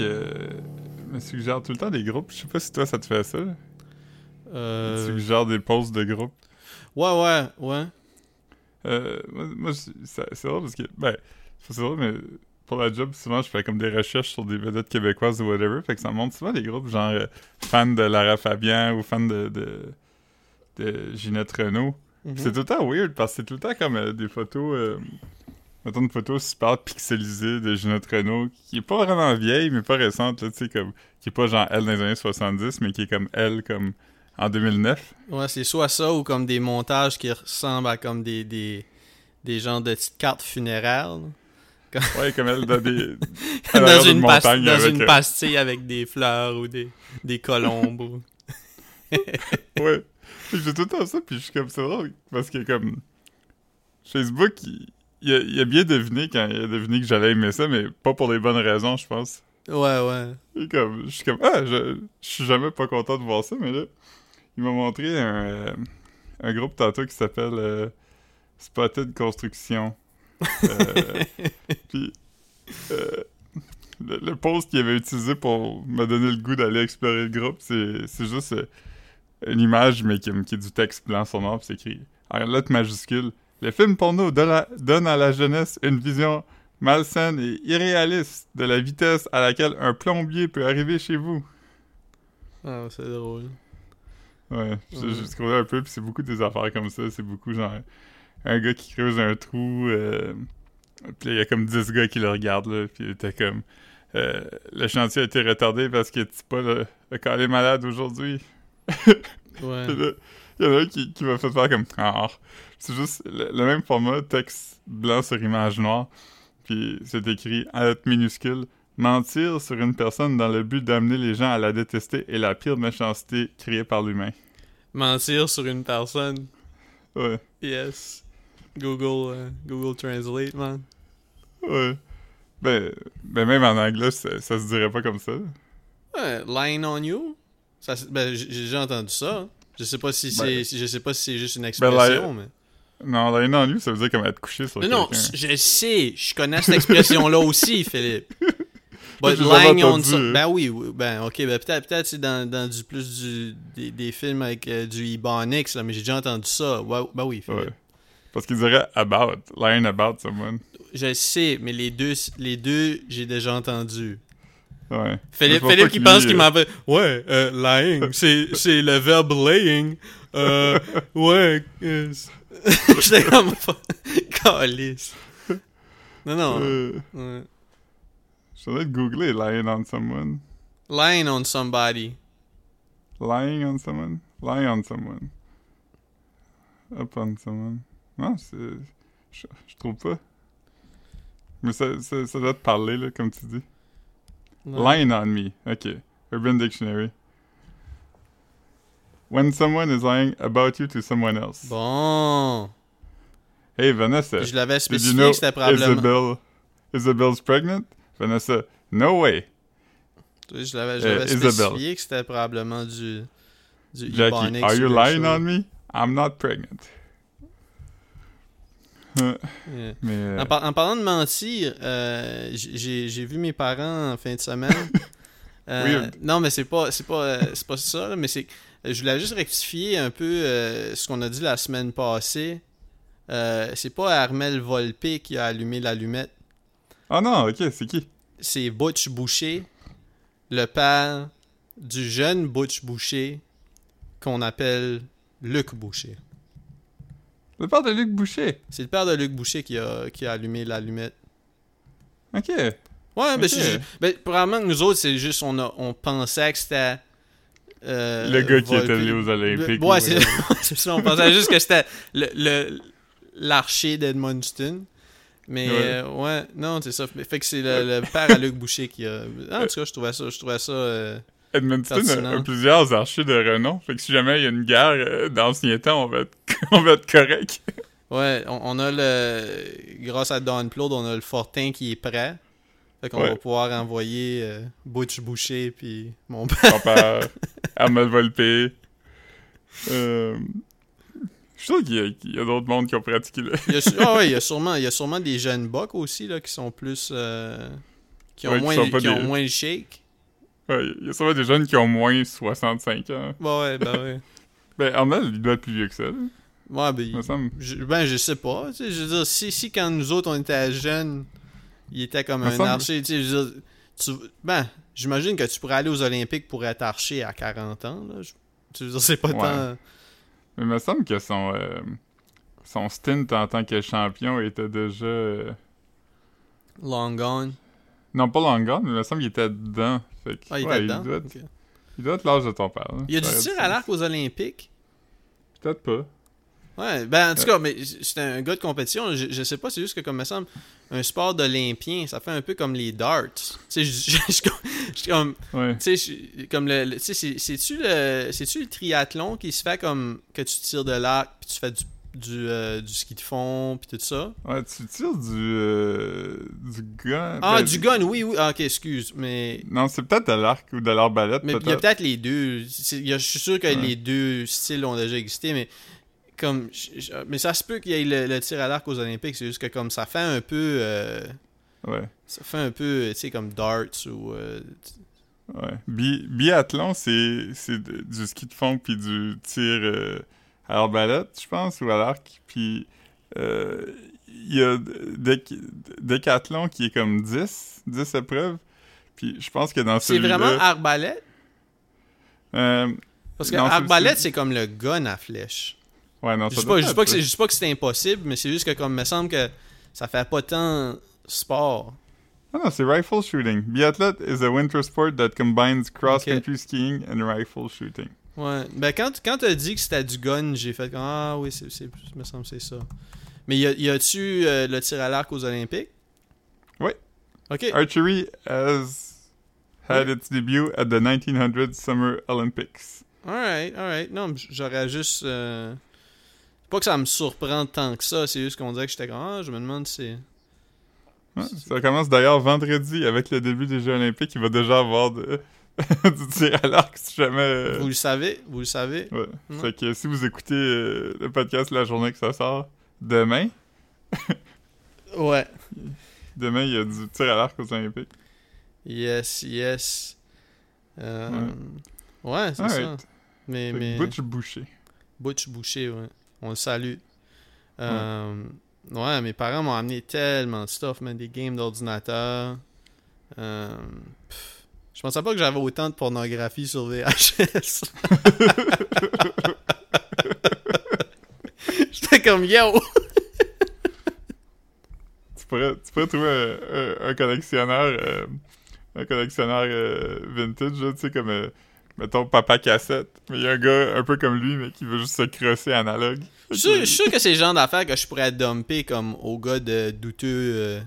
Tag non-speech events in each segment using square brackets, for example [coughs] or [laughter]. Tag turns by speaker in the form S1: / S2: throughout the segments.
S1: Euh, me suggère tout le temps des groupes. Je sais pas si toi ça te fait ça.
S2: Euh...
S1: Des posts de groupes.
S2: Ouais, ouais, ouais.
S1: Euh, moi, c'est drôle parce que, ben, c'est drôle, mais pour la job, souvent, je fais comme des recherches sur des vedettes québécoises ou whatever, fait que ça me montre souvent des groupes genre euh, fans de Lara Fabian ou fans de, de, de Ginette Renault.
S2: Mhm.
S1: C'est tout le temps weird parce que c'est tout le temps comme euh, des photos, mettons une photo super pixelisée de Ginette Renault qui est pas vraiment vieille, mais pas récente, là, tu sais, comme, qui est pas genre elle dans les années 70, mais qui est comme elle, comme en 2009.
S2: Ouais, c'est soit ça ou comme des montages qui ressemblent à comme des, des, des genres de petites cartes funéraires.
S1: Ouais, comme elle dans des. [laughs]
S2: dans une, pas- dans
S1: avec,
S2: une
S1: euh,
S2: pastille avec des fleurs ou des, des colombes. ou- [laughs]
S1: Ouais. J'ai tout le temps ça, puis je suis comme, c'est drôle, parce que comme, Facebook, il, il a, il a bien deviné quand il a deviné que j'allais aimer ça, mais pas pour les bonnes raisons, je pense.
S2: Ouais, ouais.
S1: Et comme, je suis comme, ah, je, je suis jamais pas content de voir ça, mais là, il m'a montré un, euh, un groupe tantôt qui s'appelle euh, Spotted Construction. Euh, [laughs] puis, le, le post qu'il avait utilisé pour me donner le goût d'aller explorer le groupe, c'est c'est juste une image, mais qui, qui est du texte blanc sur noir, puis c'est écrit en lettres majuscules. Le film porno donne à, donne à la jeunesse une vision malsaine et irréaliste de la vitesse à laquelle un plombier peut arriver chez vous.
S2: Ah, c'est drôle.
S1: Ouais, j'ai
S2: Ouais.
S1: j'ai scrollé un peu, puis c'est beaucoup des affaires comme ça. C'est beaucoup genre un gars qui creuse un trou, euh, puis il y a comme 10 gars qui le regardent, là, puis il était comme euh, le chantier a été retardé parce que tu pas le, le est malade aujourd'hui. [laughs]
S2: Ouais.
S1: Il y en a un qui, qui m'a fait faire comme ah. C'est juste le, le même format, texte blanc sur image noire, puis c'est écrit en lettres minuscules. Mentir sur une personne dans le but d'amener les gens à la détester est la pire méchanceté créée par l'humain.
S2: Mentir sur une personne.
S1: Ouais.
S2: Yes. Google, euh, Google Translate, man.
S1: Ouais. Ben, ben même en anglais, ça, ça se dirait pas comme ça.
S2: Ouais, lying on you. Ça, c'est- ben, j'ai déjà entendu ça. Je sais pas si c'est,
S1: Ben-
S2: si- je sais pas si c'est juste une
S1: Ben,
S2: expression, mais.
S1: Non, là, non, lui, ça veut dire comme être couché sur
S2: Non, non, je sais, je connais cette expression-là [laughs] aussi, Philippe. But lying on
S1: hein.
S2: Ben oui, oui, ben ok, ben peut-être peut-être c'est dans, dans du plus du des, des films avec euh, du Ebonics, là, mais j'ai déjà entendu ça. Ouais, ben oui, Philippe.
S1: Ouais. Parce qu'il dirait about, lying about someone.
S2: Je sais, mais les deux, les deux, j'ai déjà entendu.
S1: Ouais.
S2: Philippe, Philippe qui pense qu'il
S1: euh,
S2: m'en fait. Ouais, euh, lying, c'est, c'est le verbe laying. Euh, [laughs] ouais. [laughs] c'est- J'étais comme. Calice. Non, non.
S1: Euh,
S2: ouais.
S1: je de googler lying on someone.
S2: Lying on somebody.
S1: Lying on someone? Lying on someone. Up on someone. Non, c'est... Je, je trouve pas. Mais ça, ça, ça doit te parler, là, comme tu dis. Lying on me. Ok. Urban Dictionary. When someone is lying about you to someone else.
S2: Bon.
S1: Hey, Vanessa.
S2: Je l'avais
S1: Did you
S2: spécifié
S1: know
S2: que c'était probablement.
S1: Isabel, Isabel's pregnant? Vanessa. No way.
S2: Je l'avais, je l'avais
S1: Isabelle.
S2: spécifié que c'était probablement du. Du
S1: Jackie, are
S2: ou
S1: you lying on me? I'm not pregnant.
S2: Yeah.
S1: Mais... euh,
S2: En, par- en parlant de mentir, euh, j'ai vu mes parents en fin de semaine. [laughs] Euh, non, mais c'est pas c'est pas euh, pas ça, là, mais c'est je voulais juste rectifier un peu euh, ce qu'on a dit la semaine passée. Euh, c'est pas Armel Volpe qui a allumé l'allumette,
S1: Oh non, ok, c'est qui?
S2: c'est Butch Boucher, le père du jeune Butch Boucher qu'on appelle Luc Boucher.
S1: Le père de Luc Boucher?
S2: C'est le père de Luc Boucher qui a, qui a allumé l'allumette.
S1: Ok.
S2: Ouais, ben,
S1: Ok.
S2: c'est ben, probablement que nous autres, c'est juste, on, a, on pensait que c'était. Euh,
S1: le gars qui est allé aux Olympiques.
S2: Le-
S1: ou [laughs]
S2: ouais, c'est ça. On pensait juste que c'était le, le- l'archer d'Edmundston. Mais
S1: Ouais.
S2: euh, ouais, non, c'est ça. Fait que c'est le, le père à Luc Boucher qui a. En tout cas, je trouvais ça. Je trouvais ça euh,
S1: Edmundston a, plusieurs archers de renom. Fait que si jamais il y a une guerre d'ancien temps, on va être, [laughs] on va être correct.
S2: Ouais, on, on a le. Grâce à Don Claude, on a le Fortin qui est prêt. Fait qu'on
S1: Ouais.
S2: va pouvoir envoyer euh, Butch Boucher puis mon père.
S1: Mon père, Armel Volpe. Euh, je suis sûr qu'il y a, d'autres mondes qui ont pratiqué là.
S2: Il y a, ah ouais, il y a [laughs] sûrement, il y a sûrement des jeunes bucks aussi là, qui sont plus. euh, qui ont,
S1: Ouais,
S2: moins, qui ont moins le shake.
S1: Ouais, il y a sûrement des jeunes qui ont moins 65 ans.
S2: Bah ouais, bah ouais. [laughs]
S1: Ben, Arnold, il doit être plus vieux que ça, là.
S2: Ouais, ben,
S1: Il
S2: je, ben, je sais pas. Je veux dire, si, si quand nous autres, on était jeunes, il était comme
S1: Me
S2: un archer, tu ben, j'imagine que tu pourrais aller aux Olympiques pour être archer à 40 ans, là. Je- tu veux dire, c'est pas
S1: Ouais.
S2: tant...
S1: Mais il me semble que son, euh, son stint en tant que champion était déjà... euh,
S2: Long gone.
S1: Non, pas long gone, mais il me semble qu'il était dedans. Fait que,
S2: Ah, il
S1: ouais,
S2: était dedans?
S1: doit, être-
S2: Ok.
S1: il doit être l'âge de ton père. là.
S2: Il y a du tir à l'arc aux Olympiques?
S1: Peut-être pas.
S2: Ouais, ben en tout
S1: Ouais.
S2: cas, mais c'est un gars de compétition. Je, je sais pas, c'est juste que comme me semble, un sport d'Olympien, ça fait un peu comme les darts. Tu sais, je, je, je- comme,
S1: Ouais.
S2: tu sais, je- comme le, tu sais, c'est-tu le, c'est-tu le triathlon qui se fait comme que tu tires de l'arc puis tu fais du, du, euh, du ski de fond puis tout ça?
S1: Ouais, tu tires du... euh, du gun.
S2: Ah,
S1: ben,
S2: du gun, oui, oui. Ah, ok, excuse, mais
S1: Non, c'est peut-être de l'arc ou de l'arbalète,
S2: mais il y a
S1: peut-être.
S2: les deux. Je suis sûr que
S1: Ouais.
S2: les deux styles ont déjà existé, mais comme, je- je- mais ça se peut qu'il y ait le, le tir à l'arc aux Olympiques. C'est juste que comme ça fait un peu. euh,
S1: Ouais.
S2: Ça fait un peu, tu sais, comme darts ou... euh,
S1: Ouais. Bi biathlon, c'est c'est du ski de fond puis du tir euh, à l'arbalète, je pense, ou à l'arc. Puis il y a Déc- Décathlon qui est comme 10, 10 épreuves. Puis je pense que dans
S2: C'est
S1: celui-là...
S2: vraiment arbalète? Parce que
S1: Non, c'est-
S2: arbalète,
S1: c'est-
S2: c'est comme le gun à flèche.
S1: Ouais, non,
S2: Je
S1: ça
S2: dis pas, je dis pas que c'est- je dis pas que c'est impossible, mais c'est juste que comme, me semble que ça fait pas tant sport.
S1: Ah non, c'est rifle shooting. Biathlon is a winter sport that combines cross-country skiing and rifle shooting.
S2: Ouais. Ben, quand, quand t'as dit que c'était du gun, j'ai fait comme, ah oui, c'est, c'est, me semble c'est ça. Mais y, a, y a-tu euh, le tir à l'arc aux Olympiques?
S1: Oui.
S2: Ok.
S1: Archery has had its debut at the 1900 Summer Olympics.
S2: Alright, alright. Non, j'aurais juste. euh, Pas que ça me surprend tant que ça, c'est juste qu'on dirait que j'étais comme, ah, je me demande si.
S1: Ouais, ça commence d'ailleurs vendredi avec le début des Jeux Olympiques. Il va déjà avoir de- [laughs] du tir à l'arc si jamais. euh,
S2: Vous le savez, vous le savez.
S1: ouais. Fait que si vous écoutez euh, le podcast la journée que ça sort, demain, [laughs]
S2: Ouais.
S1: demain il y a du tir à l'arc aux Olympiques.
S2: Yes, yes. Euh, ouais, c'est
S1: Alright.
S2: ça. Mais, mais...
S1: Butch Boucher.
S2: Butch Boucher, ouais. On le salue. Euh, ouais, mes parents m'ont amené tellement de stuff, man. Des games d'ordinateur. Euh, je pensais pas que j'avais autant de pornographie sur VHS. [laughs] J'étais comme yo!
S1: Tu pourrais, tu pourrais trouver un, un- un collectionneur, euh, un collectionneur euh, vintage, tu sais, comme, mettons, Papa Cassette. Mais il y a un gars un peu comme lui, mais qui veut juste se crosser analogue.
S2: Je suis sûr- que c'est le genre d'affaires que je pourrais dumper comme au gars de douteux. euh,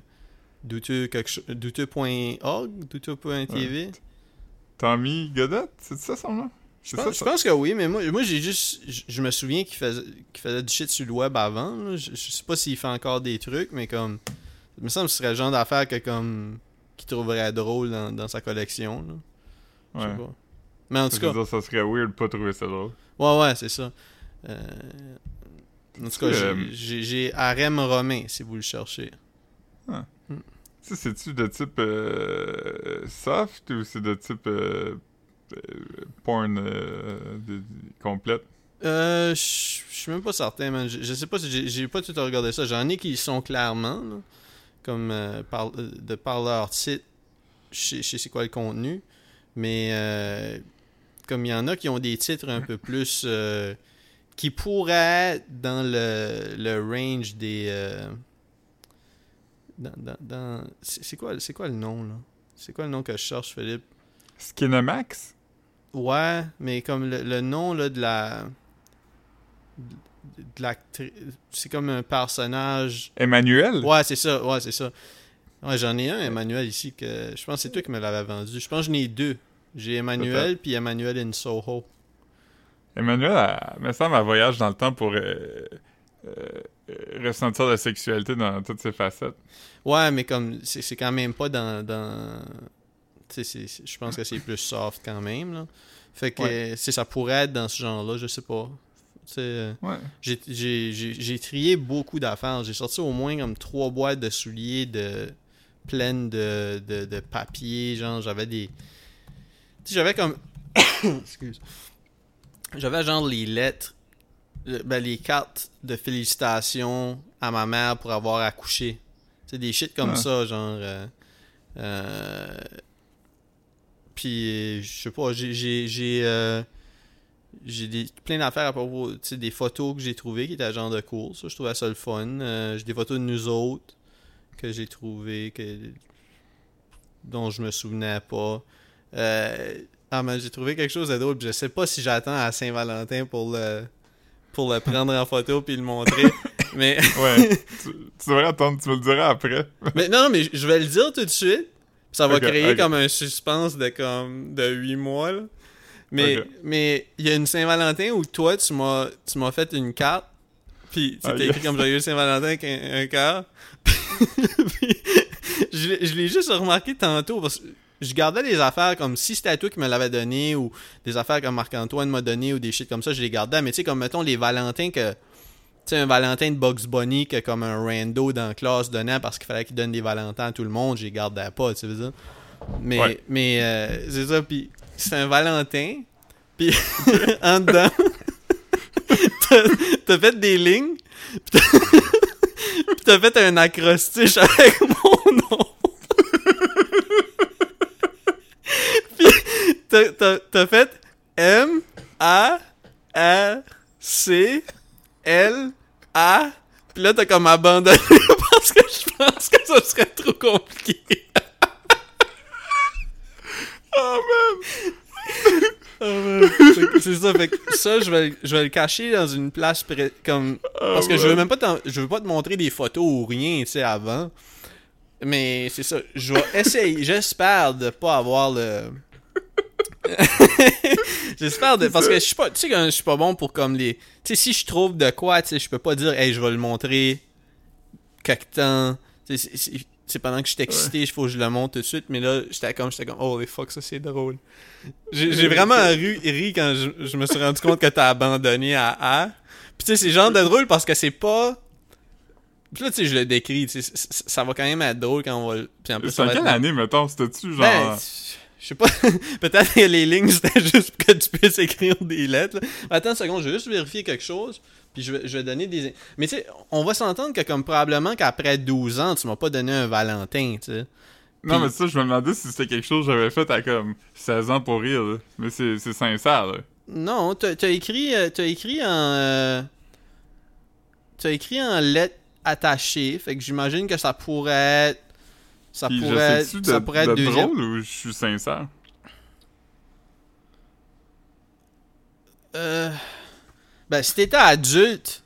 S2: douteux douteux.org, douteux.tv.
S1: Tommy Godette, c'est ça son nom?
S2: Je pense,
S1: ça,
S2: je
S1: ça?
S2: pense que oui, mais moi, moi j'ai juste. Je, je me souviens qu'il faisait, qu'il faisait du shit sur le web avant. là. Je, je sais pas s'il fait encore des trucs, mais comme. Il me semble que ce serait le genre d'affaire que comme. qu'il trouverait drôle dans, dans sa collection. Là. Je sais pas. Mais en tout cas.
S1: dire, ça serait weird de pas trouver ça drôle.
S2: Ouais, ouais, c'est ça. Euh, en tout cas, j'ai-
S1: euh,
S2: j'ai Harem Romain si vous le cherchez.
S1: Tu sais, c'est-tu de type euh, soft ou c'est de type euh, porn euh, de- de- complète?
S2: Euh, je suis même pas certain, man. Je, sais pas si j'ai- pas tout regardé ça. J'en ai qui sont clairement, là, comme euh, par, de par leur titre, je sais- c'est quoi le contenu. Mais comme il y en a qui ont des titres un peu plus euh, qui pourraient être dans le, le range des euh, dans, dans, dans- c'est quoi c'est quoi le nom là? C'est quoi le nom que je cherche Philippe?
S1: Skinamax?
S2: Ouais, mais comme le, le nom là, de la. De l'actrice. C'est comme un personnage.
S1: Emmanuel?
S2: Ouais, c'est ça. Ouais, c'est ça. Ouais, j'en ai un, Emmanuel, ici, que je pense que c'est toi qui me l'avais vendu. Je pense que j'en ai deux. J'ai Emmanuel, puis Emmanuel in Soho.
S1: Emmanuel, elle, me semble, elle voyage dans le temps pour euh, euh, ressentir la sexualité dans toutes ses facettes.
S2: Ouais, mais comme. C'est quand même pas dans. je pense que c'est plus soft quand même, là. Fait que
S1: Ouais.
S2: ça pourrait être dans ce genre-là, je sais pas.
S1: Ouais.
S2: J'ai- trié beaucoup d'affaires. J'ai sorti au moins comme trois boîtes de souliers de pleines de, de, de papier. Genre, j'avais des. J'avais comme. [coughs] Excuse. J'avais genre les lettres. euh, Ben, les cartes de félicitations à ma mère pour avoir accouché. Tu sais, des shit comme
S1: Ouais.
S2: ça, genre. euh, euh, puis, je sais pas, j'ai. J'ai. J'ai euh, des, plein d'affaires à propos, tu sais, des photos que j'ai trouvées qui étaient à genre de cours. Ça, je trouvais ça le fun. Euh, j'ai des photos de nous autres que j'ai trouvées, que, dont je me souvenais pas. Euh, ah, mais j'ai trouvé quelque chose puis Je sais pas si j'attends à Saint-Valentin pour le, pour le prendre en photo puis le montrer. [laughs] mais,
S1: Ouais. [laughs] tu, tu devrais attendre, tu me le diras après. [laughs]
S2: mais non, mais je vais le dire tout de suite. Ça va créer comme un suspense de comme de 8 mois. là. Mais mais il y a une Saint-Valentin où toi tu m'as tu m'as fait une carte. Puis tu
S1: Ah,
S2: t'es écrit
S1: yes.
S2: comme joyeux Saint-Valentin avec un, un cœur. Je l'ai- je l'ai juste remarqué tantôt parce que je gardais des affaires comme si c'était toi qui me l'avais donné ou des affaires comme Marc-Antoine m'a donné ou des shit comme ça, je les gardais. Mais tu sais, comme mettons les Valentins que. Tu sais, un Valentin de Bugs Bunny que comme un rando dans la classe donnait parce qu'il fallait qu'il donne des Valentins à tout le monde, je les gardais pas, tu sais, veux dire. Mais,
S1: Ouais.
S2: mais euh, c'est ça, puis c'est un Valentin, puis [laughs] en dedans, [laughs] t'as- fait des lignes, [laughs] puis t'as fait un acrostiche avec mon nom. [laughs] puis t'as- fait M, A, R, C, L, A, puis là t'as comme abandonné [laughs] parce que je pense que ça serait trop compliqué. [laughs]
S1: Oh man!
S2: Que c'est ça, fait que ça, je vais, je vais le cacher dans une place près- comme. Parce que je veux même pas je veux pas te montrer des photos ou rien, tu sais, avant. Mais c'est ça, je vais [laughs] essayer, j'espère de pas avoir le. [laughs] j'espère de. Parce que je suis pas. Tu sais, que je suis pas bon pour comme les. Tu sais, si je trouve de quoi, tu sais, je peux pas dire, hey, je vais le montrer quelque temps. Tu sais, c'est- pendant que je suis excité, il faut que je le montre tout de suite, mais là, j'étais comme, j'étais comme, oh les fuck, ça c'est drôle. J'ai j'ai vraiment ri, ri quand je, je me suis rendu compte que t'as abandonné à A. Puis tu sais, c'est genre de drôle parce que c'est pas. Puis là, tu sais, je le décris, tu sais, ça va quand même être drôle quand on va. Puis en plus,
S1: C'est
S2: ça
S1: en
S2: va
S1: quelle
S2: être-
S1: année, mettons? C'était-tu genre...
S2: Ben, je sais pas. [laughs] Peut-être que les lignes, [laughs] c'était juste pour que tu puisses écrire des lettres. là. Attends une seconde, je vais juste vérifier quelque chose. Puis je vais, je vais donner des. Mais tu sais, on va s'entendre que, comme probablement qu'après 12 ans, tu m'as pas donné un Valentin, tu sais.
S1: non, mais ça, je me demandais si c'était quelque chose que j'avais fait à comme 16 ans pour rire, là. Mais c'est sincère, là.
S2: Non, t'as écrit, euh, t'as écrit en. euh, T'as écrit en lettres attachées. Fait que j'imagine que ça pourrait être. Ça
S1: Puis
S2: pourrait, être- ça pourrait être
S1: de drôle ou je suis sincère?
S2: Euh, Ben, si t'étais adulte,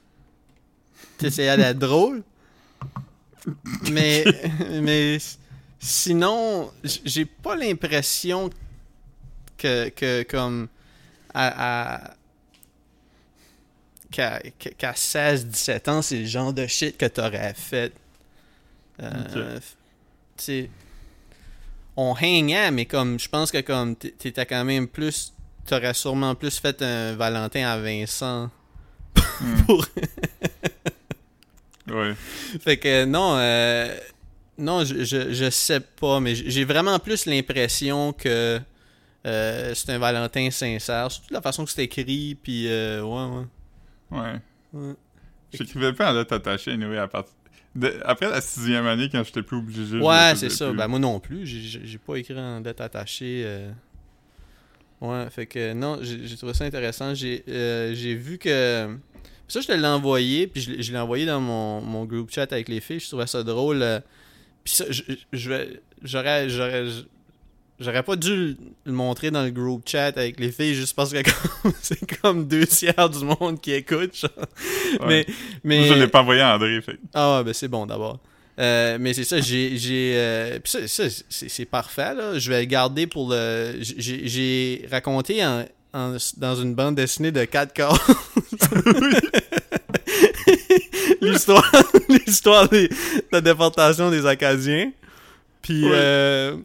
S2: t'essayais d'être drôle. [laughs] Mais, mais sinon, j'ai pas l'impression que, que comme à, à- qu'à, qu'à- qu'à 16-17 ans, c'est le genre de shit que t'aurais fait. Euh,
S1: Ok.
S2: Tu sais, on hangait, mais comme je pense que comme t'étais quand même plus t'aurais sûrement plus fait un Valentin à Vincent
S1: Hmm. [laughs] Ouais.
S2: fait que non euh, non je, je, je sais pas mais j'ai vraiment plus l'impression que euh, c'est un Valentin sincère surtout la façon que c'est écrit puis euh, ouais ouais
S1: Ouais.
S2: Ouais.
S1: J'écrivais pas en lettres attachées, anyway, à partir... de- Après la sixième année, quand j'étais plus obligé...
S2: Ouais, c'est ça.
S1: plus.
S2: Ben, moi non plus. J'ai- pas écrit en lettres attachées. euh. Ouais, fait que non, j'ai trouvé ça intéressant. J'ai euh, j'ai vu que. Ça, je te l'ai envoyé, puis je l'ai- je l'ai envoyé dans mon, mon group chat avec les filles. Je trouvais ça drôle. euh. Puis ça. J'aurais. J'aurais. J'aurais pas dû le montrer dans le group chat avec les filles juste parce que [laughs] c'est comme deux tiers du monde qui écoute.
S1: Ouais.
S2: Mais. mais...
S1: Moi, je l'ai pas envoyé à André, fait.
S2: Ah ouais, ben c'est bon d'abord. Euh, mais c'est ça, j'ai. j'ai euh, ça, ça, c'est parfait, là. Je vais le garder pour le. J'ai raconté en, en- dans une bande dessinée de 4 corps. [laughs] l'histoire l'histoire de la déportation des Acadiens. Puis,
S1: Ouais.
S2: euh,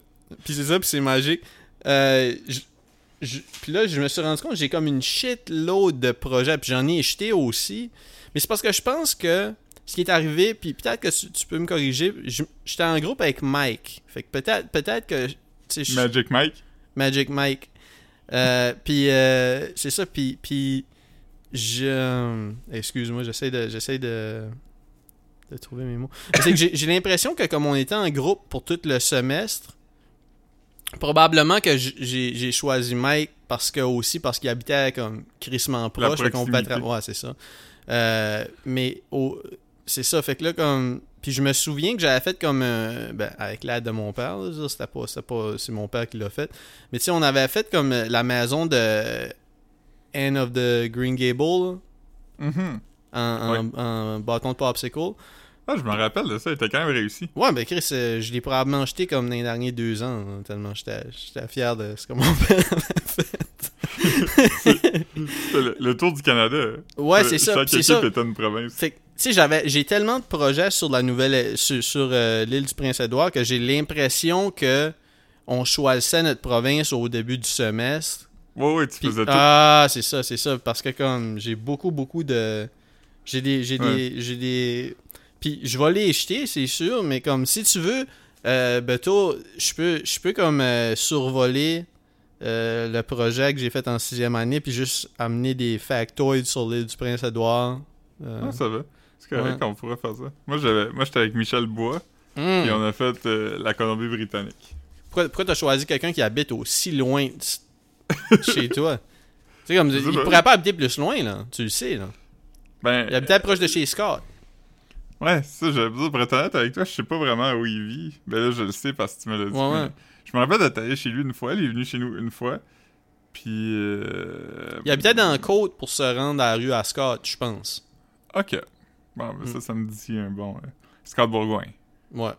S2: puis c'est ça, puis c'est magique. Euh, je- je- puis là, je me suis rendu compte, j'ai comme une shitload de projets, puis j'en ai jeté aussi. Mais c'est parce que je pense que ce qui est arrivé, puis peut-être que tu, tu peux me corriger, j'étais en groupe avec Mike. Fait que peut-être peut-être que. je-
S1: Magic Mike?
S2: Magic Mike. Euh, puis euh, c'est ça, puis, puis je... Excuse-moi, j'essaie de, j'essaie de, de trouver mes mots. C'est que j'ai, j'ai l'impression que comme on était en groupe pour tout le semestre, probablement que j'ai, choisi Mike parce que aussi parce qu'il habitait comme crissement proche. fait qu'on pouvait Ouais, c'est ça. Euh, mais c'est ça, fait que là comme... Puis je me souviens que j'avais fait comme... euh, ben, avec l'aide de mon père, c'était pas, pas... C'est mon père qui l'a fait. Mais tu sais, on avait fait comme euh, la maison de Anne of the Green Gable là,
S1: Mhm.
S2: en, en- en bâton de popsicle.
S1: Ah, je me rappelle de ça, il était quand même réussi.
S2: Ouais, ben Chris, euh, je l'ai probablement jeté comme dans les derniers deux ans, hein, tellement j'étais fier de ce que mon [laughs] père avait fait.
S1: Le, le tour du Canada.
S2: Ouais,
S1: Euh,
S2: c'est ça.
S1: Chaque
S2: C'est
S1: équipe
S2: ça.
S1: était une province.
S2: Tu sais, j'avais, j'ai tellement de projets sur la nouvelle, sur, sur, euh, l'île du Prince-Édouard que j'ai l'impression que on choisissait notre province au début du semestre.
S1: Ouais, ouais, tu faisais tout.
S2: ah, c'est ça, c'est ça. Parce que comme j'ai beaucoup, beaucoup de. J'ai des. J'ai
S1: Ouais.
S2: des. J'ai des. Puis je vais les jeter, c'est sûr, mais comme si tu veux, euh, Beto, je peux, je peux comme euh, survoler euh, le projet que j'ai fait en sixième année, puis juste amener des factoids sur l'île du Prince-Édouard. Euh,
S1: Ah, ça va. C'est correct,
S2: Ouais.
S1: on pourrait faire ça. Moi, j'avais, moi, j'étais avec Michel Bois,
S2: hmm.
S1: et on a fait euh, la Colombie-Britannique.
S2: Pourquoi, pourquoi t'as choisi quelqu'un qui habite aussi loin de chez [laughs] toi? Tu sais, comme, il pourrait pas habiter plus loin, là. Tu le sais, là.
S1: Ben,
S2: Il habitait proche de chez Scott.
S1: Ouais, ça, j'avais besoin pour être honnête avec toi, je sais pas vraiment où il vit. Ben là, je le sais parce que tu me l'as dit.
S2: Ouais, ouais.
S1: mais Je me rappelle d'être allé chez lui une fois, il est venu chez nous une fois. Puis. Euh...
S2: Il habitait dans la côte pour se rendre à la rue à Scott, je pense.
S1: Ok. Bon, ben
S2: Mm.
S1: ça, ça me dit un bon. euh, Scott Bourgoin.
S2: Ouais.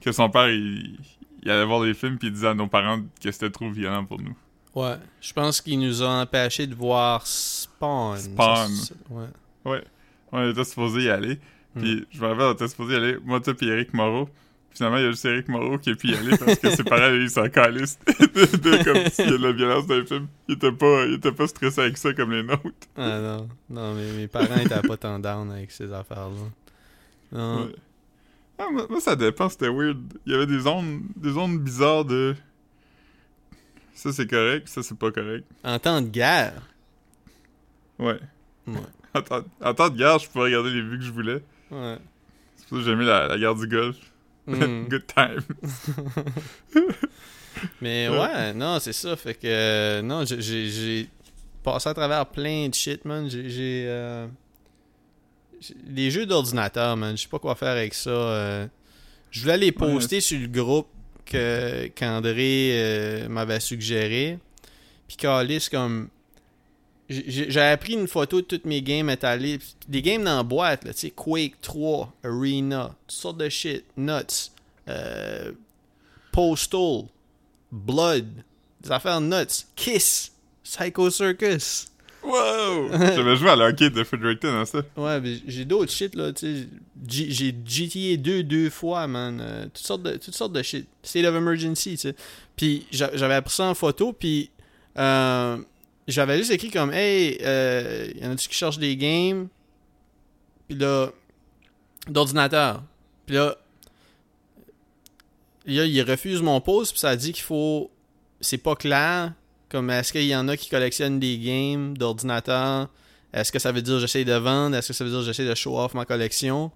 S1: Que son père, il, il allait voir les films, puis il disait à nos parents que c'était trop violent pour nous.
S2: Ouais. Je pense qu'il nous a empêché de voir Spawn.
S1: Spawn.
S2: Ça, ouais.
S1: Ouais. On était supposé y aller. Puis je me rappelle, on était supposé y aller, moi, toi, puis Eric Moreau. Finalement, il y a juste Eric Moreau qui a pu y aller parce que ses parents, [laughs] ils s'en calissent [laughs] de, de comme s'il y a de la violence dans les films. Il était pas, il était pas stressé avec ça comme les nôtres.
S2: Ah non. Non, mais mes parents étaient pas tant down avec ces affaires-là. Non.
S1: Ouais. Ah, moi, moi, ça dépend, c'était weird. Il y avait des zones, des zones bizarres de. Ça c'est correct, ça c'est pas correct.
S2: En temps de guerre.
S1: Ouais.
S2: Ouais.
S1: En temps, en temps de guerre, je pouvais regarder les vues que je voulais.
S2: Ouais.
S1: C'est pour ça que j'ai aimé la, la guerre du Golfe.
S2: Mm. [laughs]
S1: Good time. [laughs]
S2: Mais
S1: Ouais.
S2: non, c'est ça. Fait que, euh, non, j'ai- passé à travers plein de shit, man. J'ai. euh, Les jeux d'ordinateur, man. Je sais pas quoi faire avec ça. euh. Je voulais les poster sur le groupe que qu'André euh, m'avait suggéré. Puis Calis, comme. J'ai- j'ai- J'avais pris une photo de toutes mes games étalées. Des games dans la boîte, là, tu sais, Quake 3, Arena, toutes sortes de shit, Nuts, euh, Postal, Blood, des affaires nuts, Kiss, Psycho Circus.
S1: Wow! [laughs] J'avais joué à l'arcade de Fredericton dans ça?
S2: Ouais, mais j'ai d'autres shit là, tu sais. J'ai GTA 2 deux fois, man. Euh, toutes, sortes de, toutes sortes de shit. State of Emergency, tu sais. Puis j'a- j'avais pris ça en photo, puis euh, j'avais juste écrit comme Hey, euh, y en a-tu qui cherchent des games? Puis là, d'ordinateur. Puis là, là, il refuse mon pause, puis ça dit qu'il faut. C'est pas clair. Comme est-ce qu'il y en a qui collectionnent des games d'ordinateur? Est-ce que ça veut dire j'essaie de vendre? Est-ce que ça veut dire j'essaie de show off ma collection?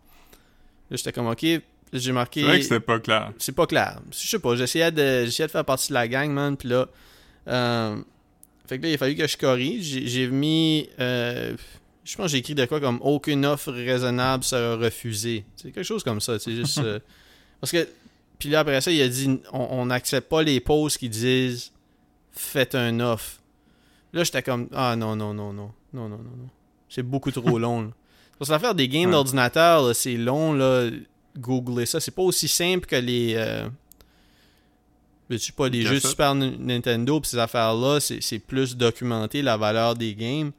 S2: Là, j'étais comme ok. J'ai marqué.
S1: C'est vrai que c'était pas clair.
S2: C'est pas clair. Je sais pas, j'essayais de, j'essayais de faire partie de la gang, man. Puis là, euh, fait que là, il a fallu que je corrige. J'ai, mis, euh, je pense que j'ai écrit de quoi comme aucune offre raisonnable sera refusée. C'est quelque chose comme ça. C'est juste. [laughs] euh, parce que, puis là, après ça, il a dit on n'accepte pas les posts qui disent faites un offre. Là, j'étais comme ah non, non, non, non, non, non, non, non. C'est beaucoup trop [laughs] long. là. Parce que l'affaire des games
S1: Ouais.
S2: d'ordinateur, c'est long, là. Googler ça. C'est pas aussi simple que les. Euh... veux-tu pas les jeux
S1: Cassette.
S2: Super Nintendo pis ces affaires-là, c'est plus documenté la valeur des games.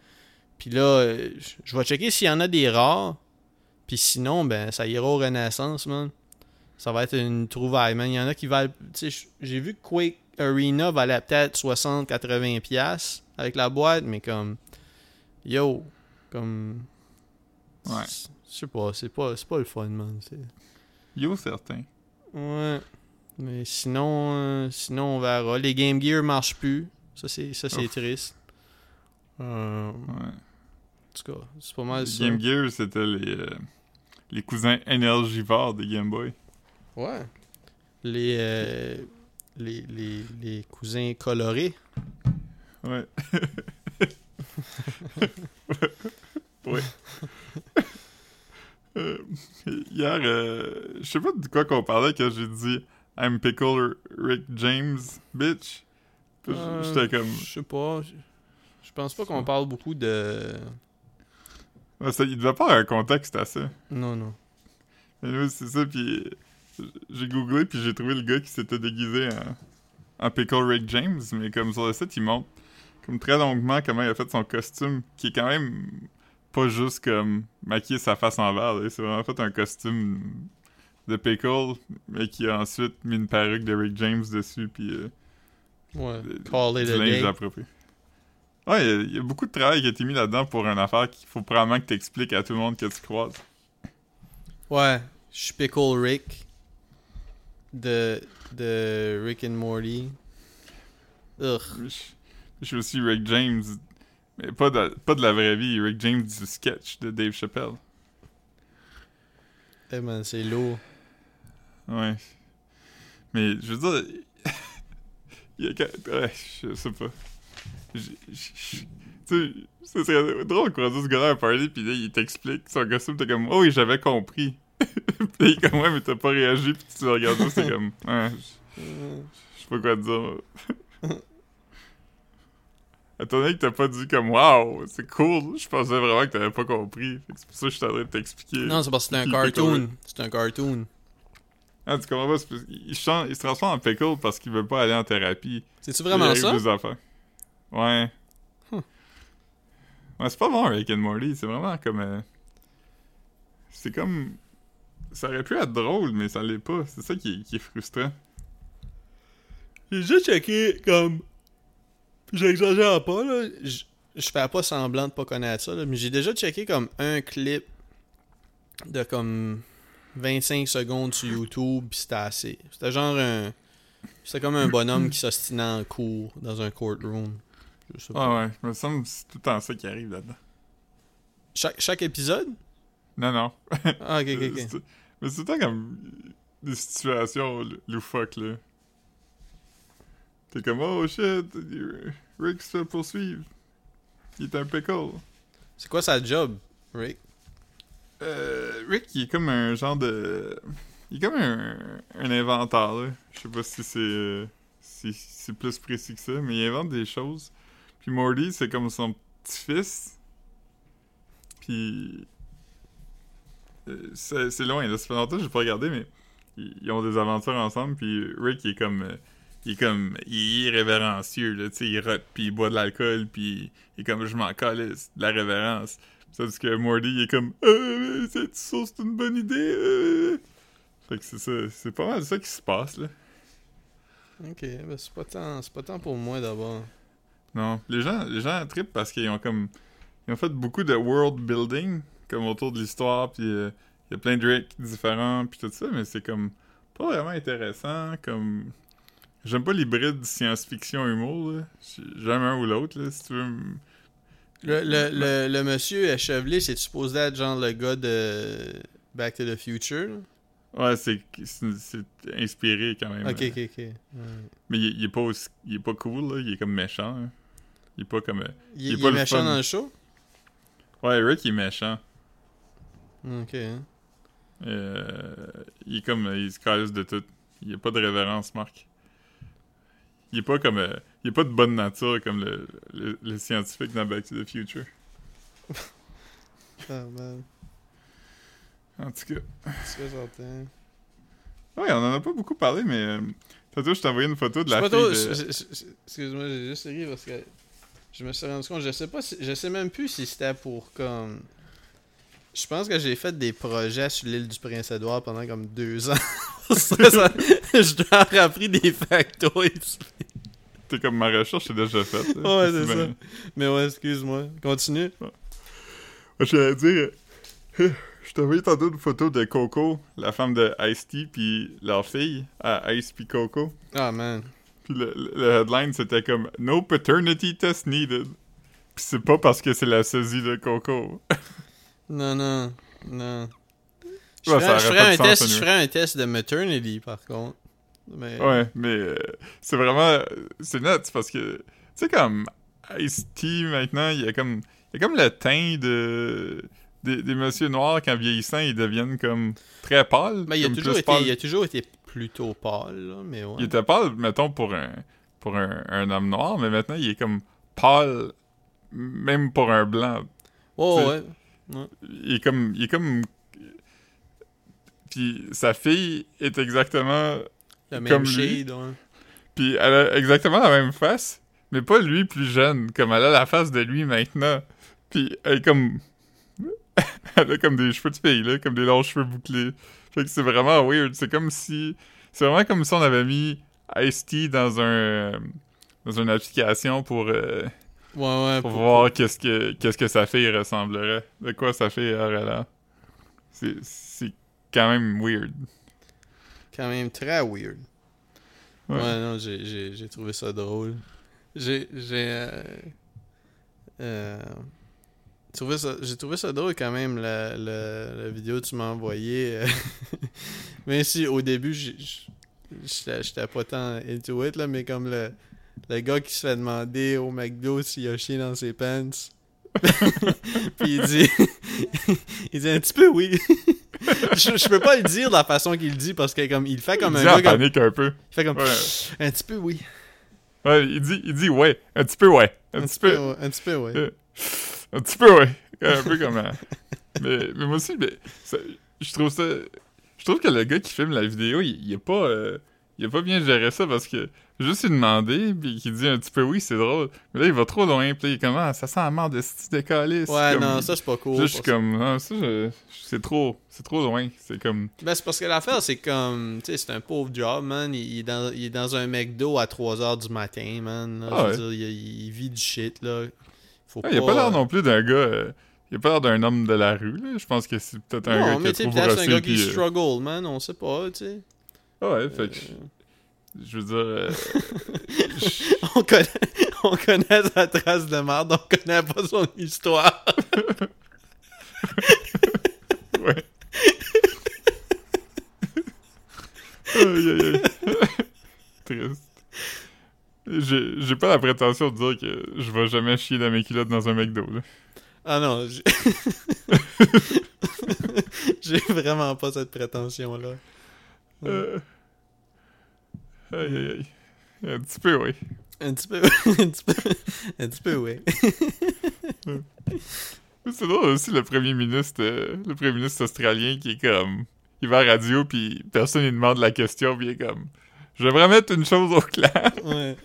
S2: Puis là, euh, je- vais checker s'il y en a des rares. Puis sinon, ben, ça ira au Renaissance, man. Ça va être une trouvaille, man. Il y en a qui valent. Tu j'ai vu que Quake Arena valait peut-être 60-80$ piastres avec la boîte, mais comme. Yo, comme.
S1: Ouais.
S2: Je sais pas, c'est pas, pas le fun, man.
S1: Yo, certain.
S2: Ouais. Mais sinon, euh, sinon on verra. Les Game Gear marchent plus. Ça, c'est, ça, c'est triste. Euh, en
S1: Ouais.
S2: tout cas, c'est pas mal
S1: Les
S2: ça.
S1: Game Gear, c'était les, euh, les cousins énergivores des Game Boy.
S2: Ouais. Les, les, les, les cousins colorés.
S1: Ouais. [laughs] ouais. Hier, je sais pas de quoi qu'on parlait quand j'ai dit I'm Pickle Rick James, bitch.
S2: Euh,
S1: J'étais comme.
S2: Je sais pas. Je pense pas qu'on parle beaucoup de.
S1: Ouais, ça, il devait pas avoir un contexte à ça.
S2: Non, non.
S1: Mais c'est ça, puis j'ai googlé, puis j'ai trouvé le gars qui s'était déguisé en, en Pickle Rick James, mais comme sur le site, il montre comme très longuement comment il a fait son costume, qui est quand même pas juste comme maquiller sa face en vert, c'est vraiment fait un costume de Pickle, mais qui a ensuite mis une perruque de Rick James dessus, puis euh,
S2: Ouais. Call it a
S1: linge
S2: day.
S1: approprié. Ouais, il y a- il y, a beaucoup de travail qui a été mis là-dedans pour une affaire qu'il faut probablement que t'expliques à tout le monde que tu croises.
S2: Ouais. Je suis Pickle Rick. De, de Rick and Morty. Ugh.
S1: Je, je suis aussi Rick James, mais pas de, pas de la vraie vie, Rick James du sketch de Dave Chappelle.
S2: Eh man, c'est lourd.
S1: Ouais. Mais je veux dire, [laughs] il y a ouais, je sais pas. Tu sais, ce serait drôle de croiser ce gars-là à un party, pis là, il t'explique son costume, t'es comme, oh oui, j'avais compris. [laughs] pis il est comme, ouais, mais t'as pas réagi, pis tu le regardes, c'est comme, ouais, je sais pas quoi te dire. [laughs] Étant donné que t'as pas dit comme Wow, c'est cool, je pensais vraiment que t'avais pas compris. C'est pour ça que je suis en train de t'expliquer.
S2: Non, c'est parce que c'est un cartoon. C'est un cartoon.
S1: Ah, tu comprends pas? il, change- il se transforme en pickle parce qu'il veut pas aller en thérapie.
S2: C'est-tu vraiment ça?
S1: des affaires. Ouais.
S2: Hmm.
S1: Ouais, c'est pas bon Rick and Morty, c'est vraiment comme. euh, C'est comme. Ça aurait pu être drôle, mais ça l'est pas. C'est ça qui est, qui est frustrant.
S2: J'ai déjà checké comme. J'exagère pas, là. Je je fais pas semblant de pas connaître ça, là. Mais j'ai déjà checké comme un clip de comme 25 secondes sur YouTube, pis c'était assez. C'était genre un. C'était comme un bonhomme qui s'ostinait en cours dans un courtroom. Je sais pas.
S1: Ah ouais, me semble que c'est tout le temps ça qui arrive là-dedans.
S2: Chaque, chaque épisode?
S1: Non, non.
S2: Ah, ok, ok, ok.
S1: Mais c'est tout le temps comme des situations lou- loufoques, là. T'es comme, oh shit, Rick se fait poursuivre. Il est un pickle.
S2: C'est quoi sa job, Rick?
S1: Euh, Rick, il est comme un genre de. Il est comme un, inventeur, là. Je sais pas si c'est. si plus précis que ça, mais il invente des choses. Puis Morty, c'est comme son petit-fils. Puis. euh, c'est loin, là. Ça fait longtemps j'ai pas regardé, mais. Ils, ont des aventures ensemble, puis Rick, il est comme. il est comme. Il est irrévérencieux, là. Tu sais, il rote, puis il boit de l'alcool, puis il est comme. Je m'en calisse de la révérence. Tandis que Morty, il est comme Euh, cette sauce, c'est une bonne idée. euh. Fait que c'est ça. C'est pas mal ça qui se passe, là.
S2: Ok, ben c'est pas tant, c'est pas tant pour moi d'abord.
S1: Non. Les gens, les gens trippent parce qu'ils ont comme. Ils ont fait beaucoup de world building, comme autour de l'histoire, puis euh, il y a plein de Rick différents, puis tout ça, mais c'est comme. Pas vraiment intéressant, comme. J'aime pas l'hybride science-fiction-humour, là. J'aime un ou l'autre, là, si tu veux.
S2: Le, le, le, le monsieur échevelé, c'est supposé être genre le gars de Back to the Future? là?
S1: Ouais, c'est inspiré quand même.
S2: Ok,
S1: euh.
S2: ok, ok. Ouais.
S1: Mais il, il est pas aussi- il est pas cool là, il est comme méchant. hein. Il est pas comme euh,
S2: Il,
S1: Il est
S2: il
S1: pas
S2: est
S1: le
S2: méchant
S1: fun.
S2: dans le show?
S1: Ouais, Rick il est méchant.
S2: Ok.
S1: Euh, il est comme euh, il se calisse de tout. Il a pas de révérence, Marc. Il est pas comme euh, il est pas de bonne nature comme le, le, le scientifique dans Back to the Future.
S2: Ah, man.
S1: En tout cas.
S2: C'est certain.
S1: Ouais, on en a pas beaucoup parlé, mais euh, tantôt je t'ai envoyé une photo de la fille. de-
S2: Excuse-moi, j'ai juste ri parce que je me suis rendu compte, je sais pas si, je sais même plus si c'était pour comme. Je pense que j'ai fait des projets sur l'île du Prince-Édouard pendant comme deux ans. [laughs] Ça, ça- je dois avoir appris des factoids.
S1: T'es comme ma recherche c'est déjà faite. là.
S2: Ouais, c'est
S1: bien-
S2: ça. Mais ouais, excuse-moi. Continue.
S1: Je vais dire [laughs] Je t'ai envoyé tantôt une photo de Coco, la femme de Ice-T, puis leur fille, à Ice puis Coco.
S2: Ah, man.
S1: Puis le, le headline, c'était comme « No paternity test needed ». Puis c'est pas parce que c'est la saisie de Coco. [laughs]
S2: Non, non, non. Je
S1: Ouais,
S2: ferais,
S1: ça
S2: je
S1: aurait
S2: ferais
S1: pas
S2: un test, je ferais un test de maternity, par contre. Mais...
S1: Ouais, mais euh, c'est vraiment... C'est nuts, parce que... Tu sais, comme Ice-T, maintenant, il y a comme... Il y a comme le teint de... Des, des messieurs noirs, qu'en vieillissant, ils deviennent comme très pâles.
S2: Ben, il, a toujours été, il a toujours été plutôt pâle, là, mais ouais.
S1: Il était pâle, mettons, pour un, pour un, un homme noir, mais maintenant, il est comme pâle, même pour un blanc.
S2: Oh,
S1: tu sais.
S2: ouais.
S1: Il est comme... Il est comme... Puis sa fille est exactement...
S2: Le même
S1: Comme lui.
S2: shade, ouais.
S1: Puis elle a exactement la même face, mais pas lui plus jeune, comme elle a la face de lui maintenant. Puis elle est comme... [laughs] elle a comme des cheveux de fille, là, comme des longs cheveux bouclés. Fait que c'est vraiment weird. C'est comme si... C'est vraiment comme si on avait mis Ice-T dans un... dans une application pour... euh,
S2: Ouais, ouais.
S1: pour
S2: pour-
S1: voir qu'est-ce que qu'est-ce que sa fille ressemblerait. De quoi sa fille aurait l'air. C'est c'est quand même weird.
S2: Quand même très weird.
S1: Ouais.
S2: Ouais, non, j'ai- trouvé ça drôle. J'ai j'ai euh, euh, trouvé ça j'ai trouvé ça drôle quand même la, la, la vidéo que tu m'as envoyée. euh. [laughs] Même si au début j'étais pas tant into it là, mais comme le le gars qui se fait demander au McDo s'il a chié dans ses pants. [laughs] Puis il dit [laughs] il dit un petit peu oui. Je, je peux pas le dire de la façon qu'il le dit parce que comme il fait comme
S1: il
S2: un
S1: dit en
S2: gars comme,
S1: panique un peu.
S2: il fait comme
S1: Ouais.
S2: un petit peu oui.
S1: Ouais, il dit, il dit ouais. Un petit peu ouais. Un, petit peu.
S2: ouais, un petit peu, ouais.
S1: Euh, Un petit peu ouais. Un peu comme. euh, mais, mais moi aussi, mais, ça- je trouve ça. Je trouve que le gars qui filme la vidéo, il, il est pas. euh, il a pas bien géré ça parce que juste lui demander, puis qu'il dit un petit peu oui, c'est drôle. Mais là, il va trop loin, puis il est comme ah, ça sent la mort de style de calice.
S2: Ouais,
S1: comme-
S2: non, ça c'est pas cool.
S1: Là, je suis comme, non, ça, je- c'est trop, c'est trop loin. C'est comme,
S2: Ben, c'est parce que l'affaire, c'est comme, tu sais, c'est un pauvre job, man. Il, il est dans, il est dans un McDo à 3h du matin, man. là.
S1: Ah
S2: dire, il, il vit du shit, là. Faut
S1: Ah, il a pas l'air non plus d'un gars, euh, il a pas l'air d'un homme de la rue, là. Je pense que c'est peut-être un gars qui a trop
S2: peut-être c'est un gars qui
S1: euh,
S2: struggle, man. On sait pas, tu sais.
S1: ah ouais, fait que,
S2: Euh,
S1: je veux dire, euh, [laughs]
S2: on, connaît, on connaît sa trace de merde, on connaît pas son histoire. [laughs]
S1: ouais. aïe, aïe, aïe. [laughs] Triste. J'ai pas la prétention de dire que je vais jamais chier dans mes culottes dans un McDo, là.
S2: Ah non, j'ai... j'ai vraiment pas cette prétention-là.
S1: Euh, Aïe, aïe, aïe. Un petit peu, oui.
S2: Un petit peu, [laughs] un petit peu, un petit peu, ouais.
S1: C'est drôle aussi le premier ministre, euh, le premier ministre australien qui est comme, il va à la radio puis personne lui demande la question puis il est comme, je vais mettre une chose au clair.
S2: Ouais.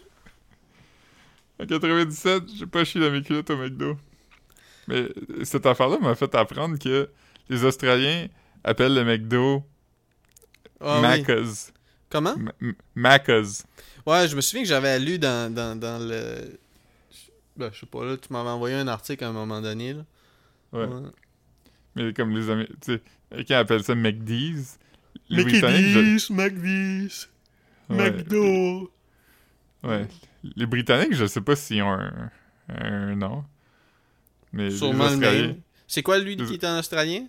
S1: En 97, j'ai pas chié dans mes culottes au McDo. Mais euh, cette affaire-là m'a fait apprendre que les Australiens appellent le McDo
S2: oui.
S1: Macca's.
S2: Comment?
S1: M- Macca's.
S2: Ouais, je me souviens que j'avais lu dans, dans, dans le. Ben, je sais pas, là, tu m'avais envoyé un article à un moment donné, là.
S1: Ouais. Mais comme les Américains, tu sais, quelqu'un appelle ça McDee's. Britanniques, je-
S2: McDee's,
S1: Ouais.
S2: McDo.
S1: Ouais. Les Britanniques, je sais pas s'ils ont un, un nom. Mais les
S2: Sûrement le même. C'est quoi lui qui est en australien?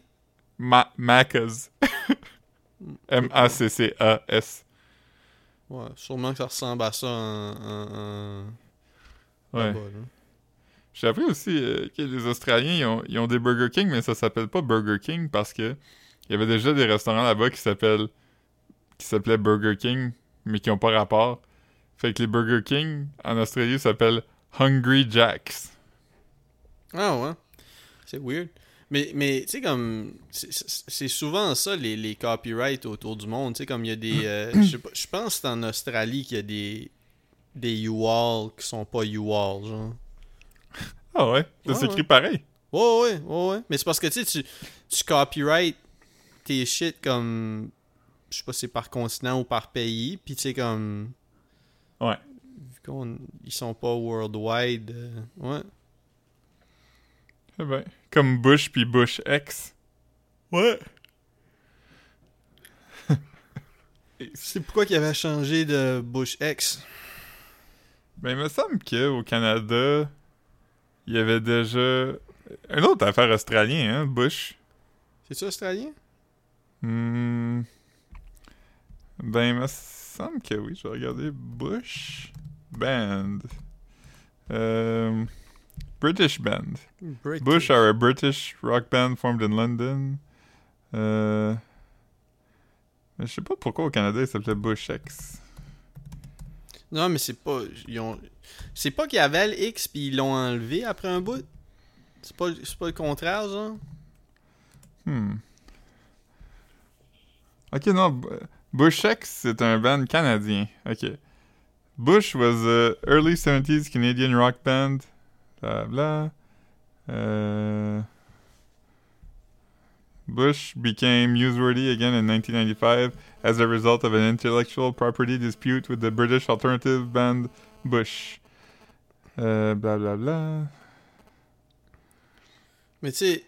S1: Ma Macca's. [laughs] M-A-C-C-A-S.
S2: Ouais, sûrement que ça ressemble à ça en. en, en...
S1: Ouais. J'ai appris aussi euh, que les Australiens, ils ont, ils ont des Burger King, mais ça s'appelle pas Burger King parce que il y avait déjà des restaurants là-bas qui s'appellent qui s'appelaient Burger King, mais qui ont pas rapport. Fait que les Burger King en Australie s'appellent Hungry Jacks.
S2: Ah ouais. C'est weird. Mais, mais tu sais, comme. c'est- souvent ça, les, les copyrights autour du monde. Tu sais, comme il y a des. euh, [clears throat] je pense que c'est en Australie qu'il y a des. Des U-Haul qui sont pas U-Haul, genre.
S1: Ah ouais, ça s'écrit
S2: ouais.
S1: pareil?
S2: Ouais, ouais, ouais, ouais. Mais c'est parce que tu sais, tu, tu copyright tes shit comme. Je sais pas si c'est par continent ou par pays. Puis tu sais, comme.
S1: Ouais.
S2: Vu qu'on. Ils sont pas worldwide. euh, ouais.
S1: Eh ben, comme Bush puis Bush X. Ouais. [laughs]
S2: C'est pourquoi qu'il avait changé de Bush X?
S1: Ben, il me semble qu'au Canada, il y avait déjà. Une autre affaire australienne, hein, Bush.
S2: C'est-tu australien?
S1: Hmm. Ben, il me semble que oui. Je vais regarder Bush Band. Euh, British Band.
S2: British.
S1: Bush are a British rock band formed in London. Euh... Mais je sais pas pourquoi au Canada il s'appelait Bush X.
S2: Non, mais c'est pas. Ils ont... C'est pas qu'il y avait le X puis ils l'ont enlevé après un bout. C'est pas, c'est pas le contraire, genre.
S1: Hmm. Ok, non. Bush X, c'est un band canadien. Ok. Bush was a early 70s Canadian rock band. Bla bla. Euh... Bush became newsworthy again in 1995 as a result of an intellectual property dispute with the British alternative band Bush. Euh, bla bla bla.
S2: Mais tu sais,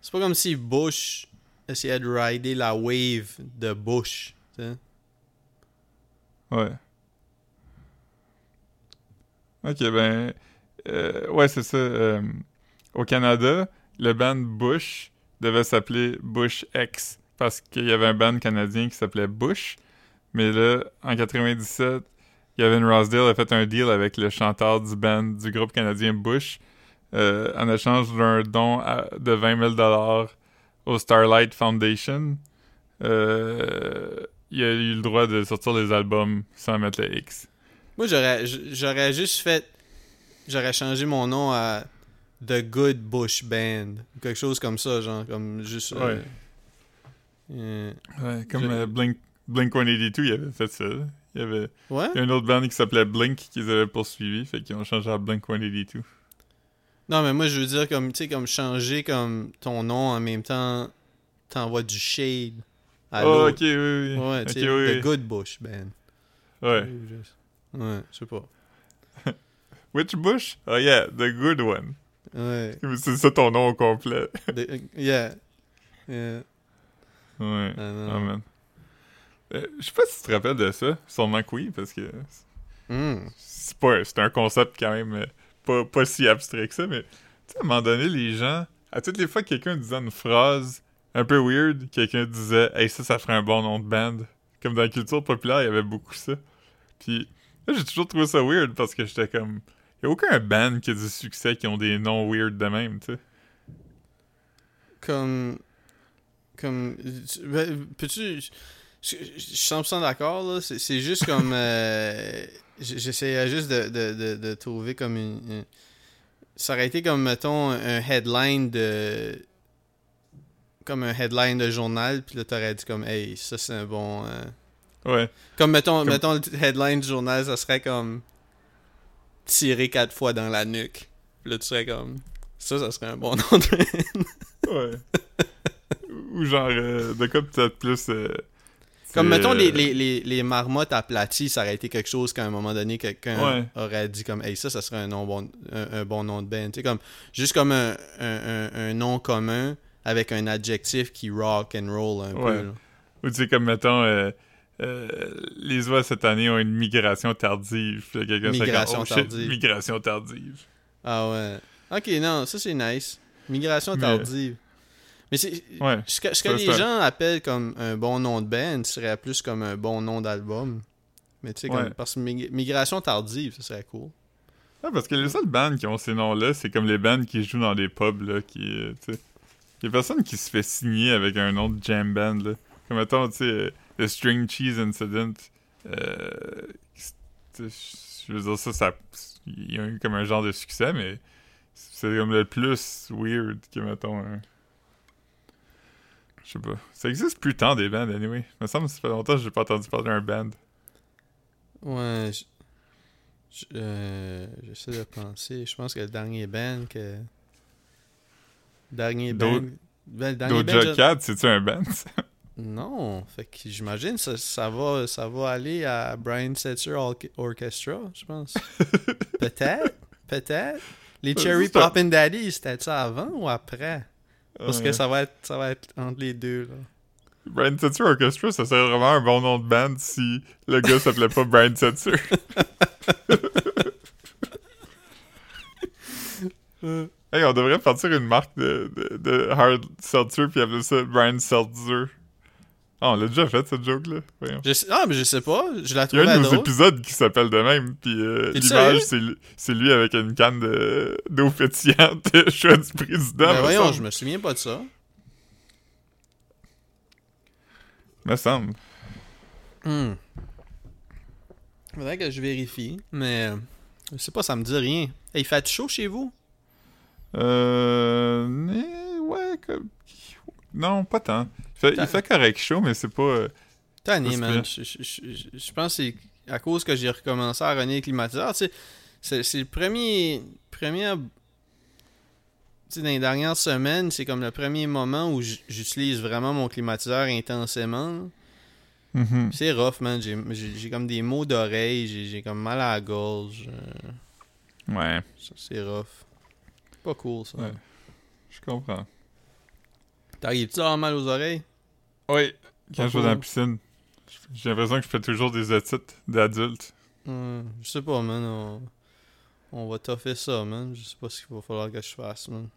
S2: c'est pas comme si Bush essayait de rider la wave de Bush. tu sais.
S1: Ouais. Ok, ben. Euh, ouais, c'est ça. euh, au Canada, le band Bush devait s'appeler Bush X parce qu'il y avait un band canadien qui s'appelait Bush. Mais là, en 97, Gavin Rossdale a fait un deal avec le chanteur du band du groupe canadien Bush euh, en échange d'un don de 20 000 au Starlight Foundation. Il a eu le droit de sortir les albums sans mettre le X.
S2: Moi, j'aurais j'aurais juste fait. J'aurais changé mon nom à The Good Bush Band. Quelque chose comme ça, genre, comme juste. euh, euh,
S1: Ouais, comme
S2: Je-
S1: euh, Blink, Blink 182, il avait fait ça. Il y avait
S2: ouais?
S1: il y a une autre band qui s'appelait Blink qu'ils avaient poursuivi, fait qu'ils ont changé à Blink 182.
S2: Non, mais moi, je veux dire, comme, tu sais, comme changer comme ton nom en même temps, t'envoies du shade à
S1: Oh,
S2: l'autre.
S1: ok, oui, oui.
S2: Ouais,
S1: ok,
S2: tu sais,
S1: oui,
S2: The
S1: oui.
S2: Good Bush Band.
S1: Ouais.
S2: Ouais, je sais pas.
S1: Which Bush? Oh yeah, the good one.
S2: Ouais.
S1: C'est ça ton nom au complet. [laughs]
S2: The- yeah. Yeah.
S1: Ouais.
S2: Ah, non.
S1: Oh man. Euh, Je sais pas si tu te rappelles de ça. Sûrement que oui, parce que
S2: Hmm.
S1: c'est pas c'est un concept quand même euh, pas, pas si abstrait que ça, mais tu sais, à un moment donné, les gens, à toutes les fois que quelqu'un disait une phrase un peu weird, quelqu'un disait Hey, ça, ça ferait un bon nom de band. Comme dans la culture populaire, il y avait beaucoup ça. Puis là, j'ai toujours trouvé ça weird parce que j'étais comme. Il y a aucun band qui a du succès qui ont des noms weird de même, tu sais.
S2: Comme. Comme. ben, Peux-tu. Je suis 100% d'accord, là. C'est juste comme. euh, J'essayais juste de, de, de, de trouver comme une, une- Ça aurait été comme, mettons, un headline de. Comme un headline de journal, puis là, t'aurais dit comme, hey, ça c'est un bon. euh,
S1: Ouais.
S2: Comme, mettons,
S1: Comme-
S2: mettons, le headline du journal, ça serait comme. Tirer quatre fois dans la nuque. Puis là, tu serais comme. Ça, ça serait un bon nom de.
S1: Ouais. Ou genre, euh, de quoi peut-être plus. euh,
S2: Comme, mettons, les,
S1: euh,
S2: les, les, les marmottes aplaties, ça aurait été quelque chose qu'à un moment donné, quelqu'un
S1: Ouais.
S2: aurait dit comme, hey, ça, ça serait un, nom bon, un, un bon nom de band. Tu sais, comme, juste comme un, un, un, un nom commun avec un adjectif qui rock and roll un
S1: Ouais.
S2: peu. là.
S1: Ou tu sais, comme mettons, euh, euh, les oies cette année ont une migration tardive.
S2: Migration
S1: comme, oh, shit,
S2: tardive.
S1: migration tardive.
S2: Ah ouais. Ok, non, ça c'est nice. Migration tardive. Mais c'est.
S1: Ouais.
S2: Ce que, ce que les gens appellent comme un bon nom de band serait plus comme un bon nom d'album. Mais tu sais, comme.
S1: Ouais.
S2: Parce que mig- migration tardive, ça serait cool.
S1: Ah, parce que les seules bandes qui ont ces noms-là, c'est comme les bandes qui jouent dans des pubs, là, qui, euh, tu sais... Il y a personne qui se fait signer avec un nom de jam band, là. Comme, mettons, tu sais, le String Cheese Incident, euh... Je veux dire, ça, ça... Il y a eu comme un genre de succès, mais c'est comme le plus weird que, mettons, un... Je sais pas. Ça existe plus tant des bands, anyway. Il me semble que ça fait longtemps que j'ai pas entendu parler d'un band.
S2: Ouais. je- euh, J'essaie de penser. Je pense que le dernier band que. Dernier band. Ben, dernier
S1: Doja
S2: je-
S1: c'est-tu un band, ça?
S2: Non. Fait que j'imagine ça, ça, va, ça va aller à Brian Setzer Orch- Orchestra, je pense. [laughs] Peut-être. Peut-être. Les Cherry Poppin' Daddy, c'était ça avant ou après? Parce que ça va être, ça va être entre les deux, là.
S1: Brian Setzer Orchestra, ça serait vraiment un bon nom de band si le gars s'appelait pas Brian Setzer. [laughs] hey, on devrait partir une marque de, de, de hard seltzer puis appeler ça Brian Seltzer. Ah, on l'a déjà fait cette joke-là.
S2: Ah, mais je sais pas. Je la
S1: Il y a un de nos
S2: drôle.
S1: épisodes qui s'appelle de même, puis euh, l'image, c'est lui- avec une canne de- d'eau pétillante, choix [laughs] du président.
S2: Ben
S1: me
S2: voyons, je me souviens pas de ça.
S1: Me semble.
S2: Hmm. Faudrait que je vérifie, mais euh, je sais pas, ça me dit rien. Hey, il fait chaud chez vous?
S1: Euh. mais, ouais, comme. Non, pas tant. Il fait, il fait correct chaud, mais c'est pas. euh,
S2: Tanné, man. Je, je- je- je pense que c'est à cause que j'ai recommencé à runner le climatiseur. Tu sais, c'est, le premier. premier tu sais, dans les dernières semaines, c'est comme le premier moment où j'utilise vraiment mon climatiseur intensément.
S1: mhm.
S2: C'est rough, man. J'ai, comme des maux d'oreille, j'ai, comme mal à la gorge. euh,
S1: Ouais,
S2: c'est rough. Pas cool, ça.
S1: Ouais. je comprends.
S2: T'arrives-tu à avoir mal aux oreilles?
S1: Oui, quand je vais dans la
S2: cool.
S1: piscine, j'ai l'impression que je fais toujours des études d'adulte.
S2: Hmm, je sais pas, man. On, on va toffer ça, man. Je sais pas ce qu'il va falloir que je fasse, man.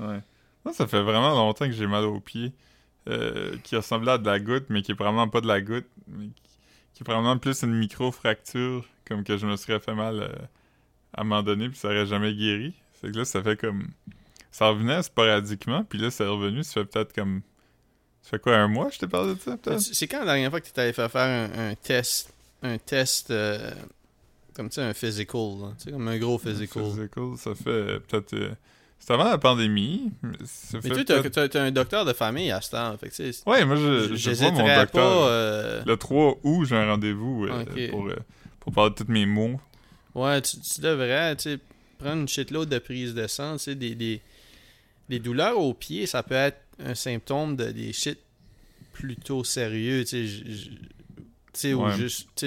S1: Ouais. Moi, ça fait vraiment longtemps que j'ai mal aux pieds. euh, qui ressemblait à de la goutte, mais qui est probablement pas de la goutte. Mais qui, qui est probablement plus une micro-fracture, comme que je me serais fait mal euh, à un moment donné, puis ça aurait jamais guéri. C'est que là, ça fait comme. Ça revenait sporadiquement, puis là, c'est revenu. Ça fait peut-être comme. Ça fait quoi, un mois, je t'ai parlé de ça, peut-être?
S2: C'est c'est quand la dernière fois que tu allé faire faire un, un test, un test, euh, comme tu sais, un physical, là. Tu sais, comme un gros physical?
S1: Physical, ça fait euh, peut-être. euh, C'était avant la pandémie. mais Ça
S2: t'as t'as un docteur de famille à ce temps, fait que tu
S1: Ouais, moi, je, je vois mon docteur.
S2: pas. euh,
S1: Le 3 août, j'ai un rendez-vous euh, pour, euh, pour parler de tous mes mots.
S2: Ouais, tu, tu devrais, tu sais, prendre une shitload de prise de sang, tu sais, des, des, des douleurs aux pieds, ça peut être un symptôme de des shit plutôt sérieux, tu sais, ou
S1: Ouais.
S2: juste, c'est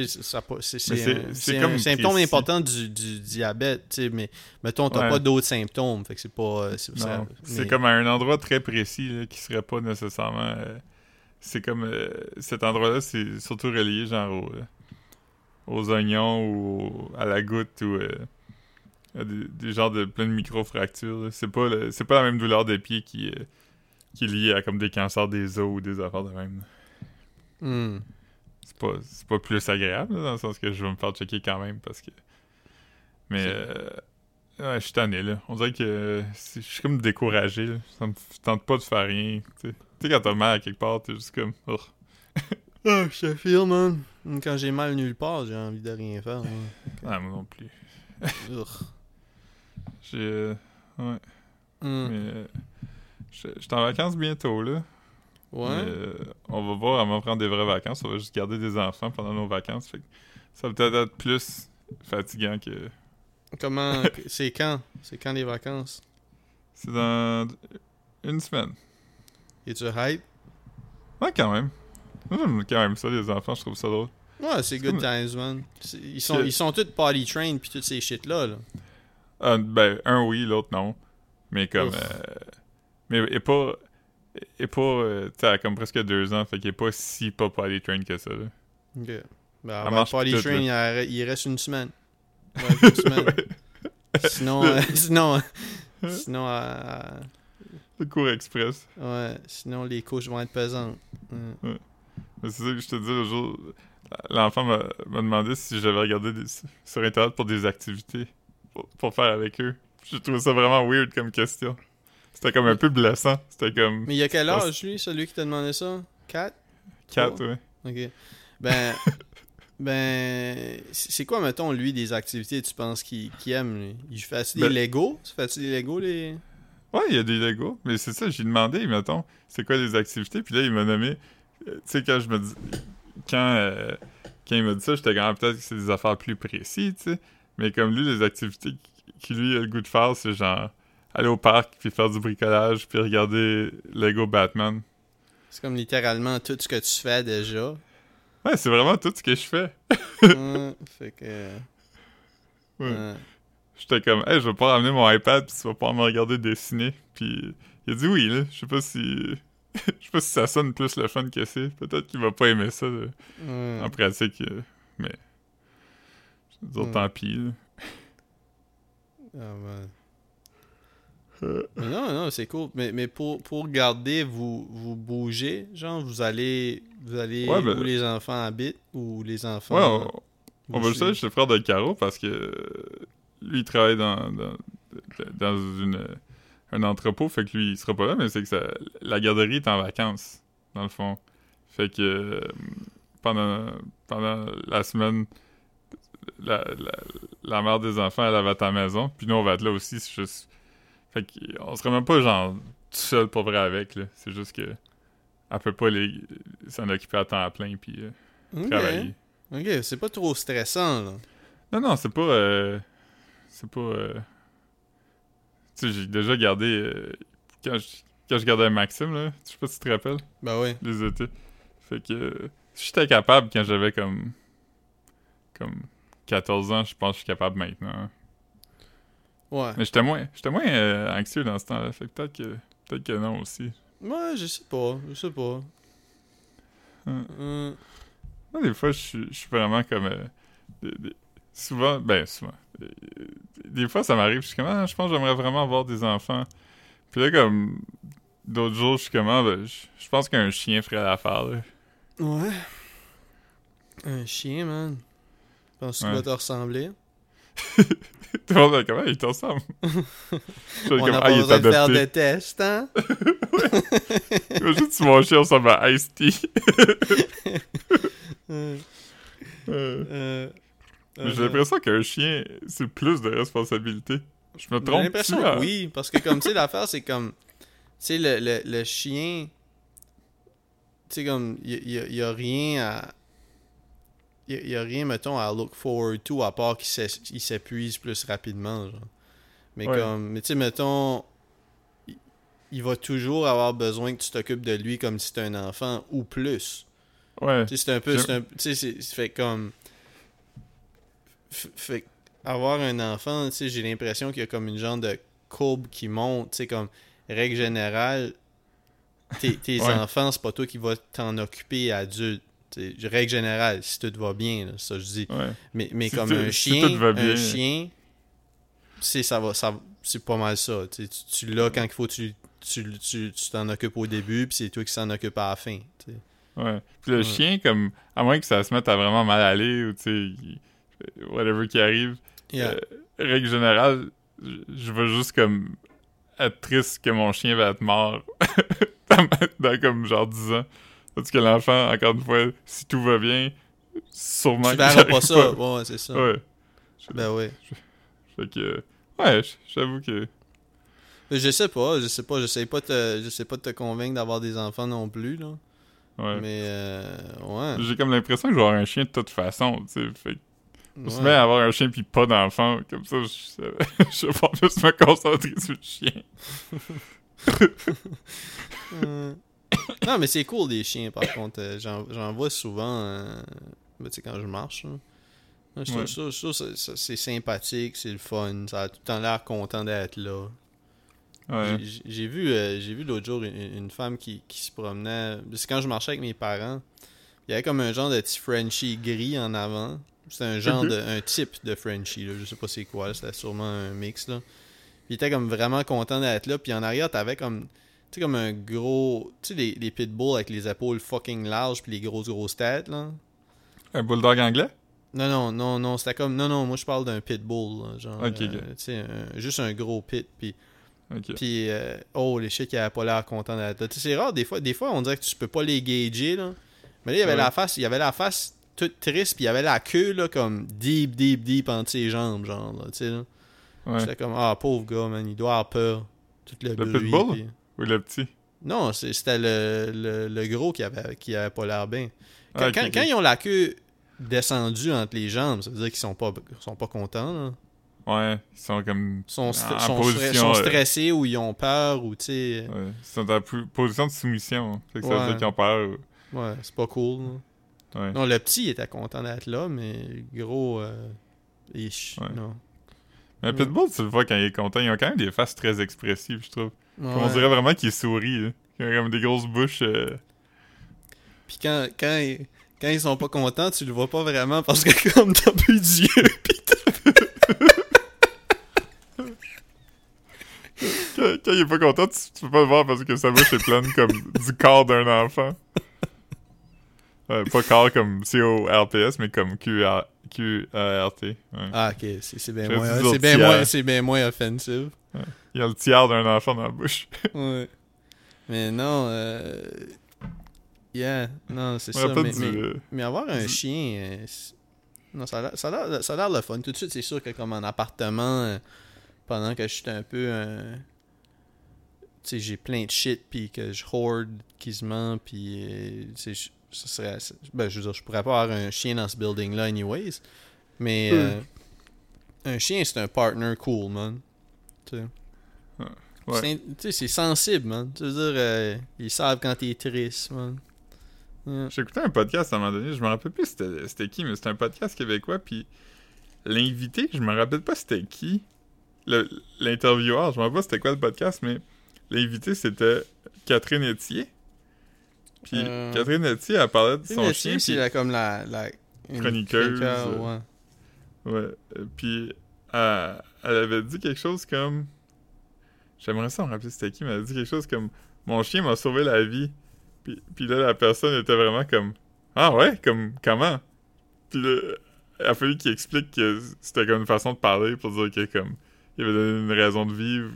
S2: un, un symptôme
S1: précis.
S2: important du, du diabète, tu sais, mais mettons, t'as
S1: Ouais.
S2: pas d'autres symptômes, fait que c'est pas... euh, c'est- mais-
S1: comme à un endroit très précis là, qui serait pas nécessairement. euh, c'est comme euh, cet endroit-là, c'est surtout relié genre au, aux oignons ou à la goutte ou euh, des, des genres de plein de micro-fractures. C'est pas le- c'est pas la même douleur des pieds qui, euh, qui est liée à comme des cancers des os ou des affaires de même.
S2: Hmm.
S1: C'est pas, c'est pas plus agréable là, dans le sens que je vais me faire checker quand même parce que. Mais euh, ouais, je suis tanné là. On dirait que euh, je suis comme découragé. Là. Ça me tente pas de faire rien. Tu sais, quand t'as mal à quelque part, t'es juste comme. oh. [laughs]
S2: Ah, je te feel, man. Quand j'ai mal nulle part, j'ai envie de rien faire. moi.
S1: Ah, moi non plus. J'ai. euh, ouais.
S2: Hmm.
S1: Mais. euh, je suis en vacances bientôt là.
S2: Ouais.
S1: Mais, euh, on va voir avant de prendre des vraies vacances. On va juste garder des enfants pendant nos vacances. Fait que ça va peut-être être plus fatigant que.
S2: Comment... [laughs] c'est quand? C'est quand les vacances?
S1: C'est dans une semaine.
S2: Es-tu hype?
S1: Ouais, quand même. J'aime quand même ça, les enfants, je trouve ça drôle.
S2: Ouais, c'est good
S1: comme-
S2: times, man. Ils sont, ils sont tous potty trained pis toutes ces shit-là, là.
S1: Ah, ben, un oui, l'autre non. Mais comme. Euh, mais et pas. Et pas. euh, a comme presque deux ans, fait qu'il est pas si pas potty train que ça, là.
S2: Ok. Ben, potty train, il, reste une semaine. [laughs] Ouais, une semaine. [laughs] Sinon, euh, sinon, sinon, euh,
S1: Le cours express.
S2: ouais, sinon les couches vont être pesantes. Ouais.
S1: Mais c'est ça que je te dis le jour. L'enfant m'a m'a demandé si j'avais regardé des- sur Internet pour des activités pour, pour faire avec eux. J'ai trouvé ça vraiment weird comme question. C'était comme un peu blessant. C'était comme.
S2: Mais il y a quel âge, lui, celui qui t'a demandé ça? 4?
S1: Quatre, ouais.
S2: Ok. Ben, [laughs] ben, c'est quoi, mettons, lui, des activités tu penses qu'il qu'il aime, lui? Il fait des
S1: Ben-
S2: Lego? Tu fais-tu des Lego, les...
S1: Ouais, il y a des Legos. Mais c'est ça, j'ai demandé, mettons, c'est quoi les activités? Puis là, il m'a nommé. euh, Tu sais, quand je me dis. Quand, euh, quand il m'a dit ça, j'étais quand même peut-être que c'est des affaires plus précises, tu sais. Mais comme lui, les activités qui- lui a le goût de faire, c'est genre aller au parc, puis faire du bricolage, puis regarder Lego Batman.
S2: C'est comme littéralement tout ce que tu fais déjà.
S1: Ouais, c'est vraiment tout ce que je fais.
S2: Ouais, [laughs] fait que...
S1: Ouais.
S2: ouais.
S1: J'étais comme, hey, je vais pas ramener mon iPad, puis tu vas pouvoir me regarder dessiner. Puis il a dit oui, là. Je sais pas si. [laughs] Je sais pas si ça sonne plus le fun que c'est. Peut-être qu'il va pas aimer ça là, en pratique. euh, mais. Dire,
S2: Hmm.
S1: tant pis.
S2: Ah. Mais non, non, c'est cool. Mais, mais pour, pour garder, vous, vous bougez, genre, vous allez, vous allez
S1: Ouais, ben-
S2: où les enfants habitent, ou les enfants...
S1: Ouais, on, on va le savoir, je suis le frère de Caro parce que lui, il travaille dans, dans, dans une, un entrepôt, fait que lui, il sera pas là, mais c'est que ça, la garderie est en vacances, dans le fond. Fait que euh, pendant, pendant la semaine, la, la, la mère des enfants, elle à la maison, puis nous, on va être là aussi. C'est juste. Fait qu'on serait même pas genre tout seul pour vrai avec, là. C'est juste que. Elle peut pas les- s'en occuper à temps plein, puis euh,
S2: Ok.
S1: travailler.
S2: Ok, c'est pas trop stressant, là.
S1: Non, non, c'est pas. euh, c'est pas. euh, tu sais, j'ai déjà gardé. euh, quand, je, quand je gardais Maxime, là, je sais pas si tu te rappelles,
S2: Ben ouais.
S1: les étés. Fait que. euh, si j'étais capable quand j'avais comme. Comme 14 ans, je pense que je suis capable maintenant.
S2: Ouais.
S1: Mais j'étais moins, j'étais moins euh, anxieux dans ce temps-là. Fait que peut-être que. Peut-être que non aussi.
S2: Ouais, je sais pas, je sais pas.
S1: Hum.
S2: Hum.
S1: Moi, des fois, je suis je suis vraiment comme. euh, des- des- souvent, ben, souvent. euh, des fois, ça m'arrive, je suis comme, ah, je pense que j'aimerais vraiment avoir des enfants. Puis là, comme. D'autres jours, je suis comme, ah, ben, je, je pense qu'un chien ferait l'affaire, là.
S2: Ouais. Un chien, man. Penses-tu
S1: Ouais.
S2: va te ressembler?
S1: Tout le monde est comme, ah, il te ressemble. Je suis
S2: On
S1: comme, ah,
S2: pas besoin de faire
S1: adopté.
S2: de tests, hein? [laughs]
S1: Imagine si mon chien ressemble à Ice-T. [laughs]
S2: Euh,
S1: Euh, J'ai
S2: euh,
S1: l'impression qu'un chien, c'est plus de responsabilité. Je me
S2: J'ai
S1: trompe.
S2: l'impression que oui, parce que comme, tu sais, l'affaire, c'est comme, tu sais, le, le, le chien, tu sais, comme, il y, a- y a rien à, il y a, rien, mettons, à look forward to, à part qu'il s'épuise plus rapidement, genre. Mais
S1: Ouais.
S2: comme, mais tu sais, mettons, il, il va toujours avoir besoin que tu t'occupes de lui comme si c'était un enfant, ou plus.
S1: Ouais.
S2: Tu sais, c'est un peu. Tu sais, c'est- fait comme. Fait avoir un enfant, tu sais, j'ai l'impression qu'il y a comme une genre de courbe qui monte. Tu sais, comme règle générale, tes, tes
S1: Ouais.
S2: enfants, c'est pas toi qui vas t'en occuper adulte. Règle générale, si tout va bien, là, ça je dis.
S1: Ouais.
S2: Mais, mais
S1: Si
S2: comme un
S1: si
S2: chien,
S1: bien.
S2: un chien, c'est ça va, ça, c'est pas mal ça. Tu, tu, l'as quand il faut, tu tu tu t'en occupes au début, puis c'est toi qui s'en occupe à la fin.
S1: Ouais. Puis le
S2: Ouais.
S1: chien, comme, à moins que ça se mette à vraiment mal aller, ou tu sais, whatever qui arrive,
S2: Yeah.
S1: euh, règle générale, je vais juste comme être triste que mon chien va être mort [laughs] dans, dans comme genre 10 ans. Parce que l'enfant, encore une fois, si tout va bien, sûrement
S2: tu verras pas ça. Ouais, c'est ça.
S1: Ouais.
S2: Ben ouais.
S1: Fait que, ouais, j'avoue que.
S2: Je sais pas, je sais pas, j'essaie pas te, j'essaie pas de te convaincre d'avoir des enfants non plus là.
S1: Ouais.
S2: Mais euh, ouais.
S1: J'ai comme l'impression que je vais avoir un chien de toute façon, tu sais. Fait que je me suis
S2: ouais.
S1: mis à avoir un chien puis pas d'enfant. Comme ça, je, [laughs] je vais pas juste me concentrer sur le chien. [laughs] [laughs]
S2: Non, mais c'est cool des chiens par contre. Euh, J'en vois souvent, euh, ben, tu sais, quand je marche. là. Je trouve
S1: Ouais.
S2: ça, c'est sympathique, c'est le fun. Ça a tout le temps l'air content d'être là.
S1: Ouais.
S2: J'ai- vu, euh, j'ai vu l'autre jour une, une femme qui, qui se promenait. C'est quand je marchais avec mes parents. Il y avait comme un genre de petit Frenchie gris en avant. C'était un genre
S1: Mhm.
S2: de. un type de Frenchie, là. Je sais pas c'est quoi. C'était sûrement un mix, là. Puis il était comme vraiment content d'être là. Puis en arrière, t'avais comme. Tu sais, comme un gros. Tu sais, les, les pitbulls avec les épaules fucking larges. Puis les grosses, grosses têtes, là.
S1: Un bulldog anglais?
S2: Non, non, non, non, c'était comme. Non, non, moi je parle d'un pitbull, là, genre.
S1: Ok, ok.
S2: euh, tu sais, un- juste un gros pit. Puis
S1: Ok.
S2: puis, euh, oh, les shit qui avaient pas l'air content d'être là. Tu sais, c'est rare, des fois, des fois, on dirait que tu peux pas les gager, là. Mais là, il y avait
S1: Ouais.
S2: la face, il y avait la face toute triste, puis il y avait la queue, là, comme deep, deep, deep entre ses jambes, genre, là, tu sais, là.
S1: Ouais.
S2: J'étais comme, ah, pauvre gars, man, il doit avoir peur. Tout le,
S1: Le
S2: bruit,
S1: pitbull? Ou le petit?
S2: Non, c'était le, le, le gros qui avait, qui avait pas l'air bien. Quand,
S1: Ah,
S2: quand- quand ils ont la queue descendue entre les jambes, ça veut dire qu'ils sont pas, sont pas contents, là.
S1: Ouais, ils sont comme.
S2: Ils sont,
S1: En
S2: sont,
S1: position,
S2: sont
S1: euh,
S2: stressés ou ils ont peur, ou, tu sais...
S1: Ouais, ils sont en position de soumission. Fait que ça veut dire qu'ils ont peur.
S2: Ouais, c'est pas cool, là.
S1: Ouais.
S2: Non, le petit il était content d'être là, mais le gros. Euh, ish,
S1: Ouais.
S2: non.
S1: Un
S2: Mm.
S1: pitbull, tu le vois quand il est content. Ils ont quand même des faces très expressives, je trouve. Comme On dirait vraiment qu'il sourit. là. Il a comme des grosses bouches. euh,
S2: Puis quand, quand, ils, quand ils sont pas contents, tu le vois pas vraiment parce que [laughs] comme t'as plus d'yeux, pis [laughs]
S1: Quand, quand il est pas content, tu, tu peux pas le voir parce que sa bouche est pleine comme [laughs] du corps d'un enfant. Pas corps comme C-O-R-P-S, mais comme Q-A- Q-A-R-T. Ouais.
S2: Ah, ok, c'est bien moins, bien moins, bien moins offensif.
S1: Il y a le tiers d'un enfant dans la bouche. [laughs]
S2: Ouais. Mais non, euh... Yeah, non, c'est ça.
S1: rappelle
S2: Mais,
S1: du,
S2: mais,
S1: euh,
S2: mais avoir un
S1: du-
S2: chien, euh, non, ça a l'air- le fun. Tout de suite, c'est sûr que comme en appartement, euh, pendant que je suis un peu... euh, Tu sais, j'ai plein de shit, puis que je hoard quasiment, puis... euh, tu sais, ça serait... Ben, je veux dire, je pourrais pas avoir un chien dans ce building-là anyways, mais... euh, un chien, c'est un partner cool, man. Tu sais.
S1: Ouais.
S2: C'est- sensible, man. Tu veux dire, euh, ils savent quand t'es triste, man. Yeah.
S1: J'écoutais un podcast à un moment donné, je me rappelle plus c'était c'était qui, mais c'était un podcast québécois, puis l'invité, je me rappelle pas c'était qui, l'intervieweur, je me rappelle pas c'était quoi le podcast, mais l'invité c'était Catherine Etier. Puis
S2: Euh,
S1: Catherine Etier, elle parlait de son chien,
S2: c'est
S1: puis
S2: la- comme la, la une
S1: Chroniqueuse,
S2: chroniqueur,
S1: euh,
S2: ouais.
S1: Ouais. euh, Puis elle, elle avait dit quelque chose comme. J'aimerais ça me rappeler c'était qui, mais elle a dit quelque chose comme Mon chien m'a sauvé la vie. Puis, puis là, la personne était vraiment comme Ah ouais, comme comment? Puis là, il a fallu qu'il explique que c'était comme une façon de parler pour dire que comme il avait donné une raison de vivre.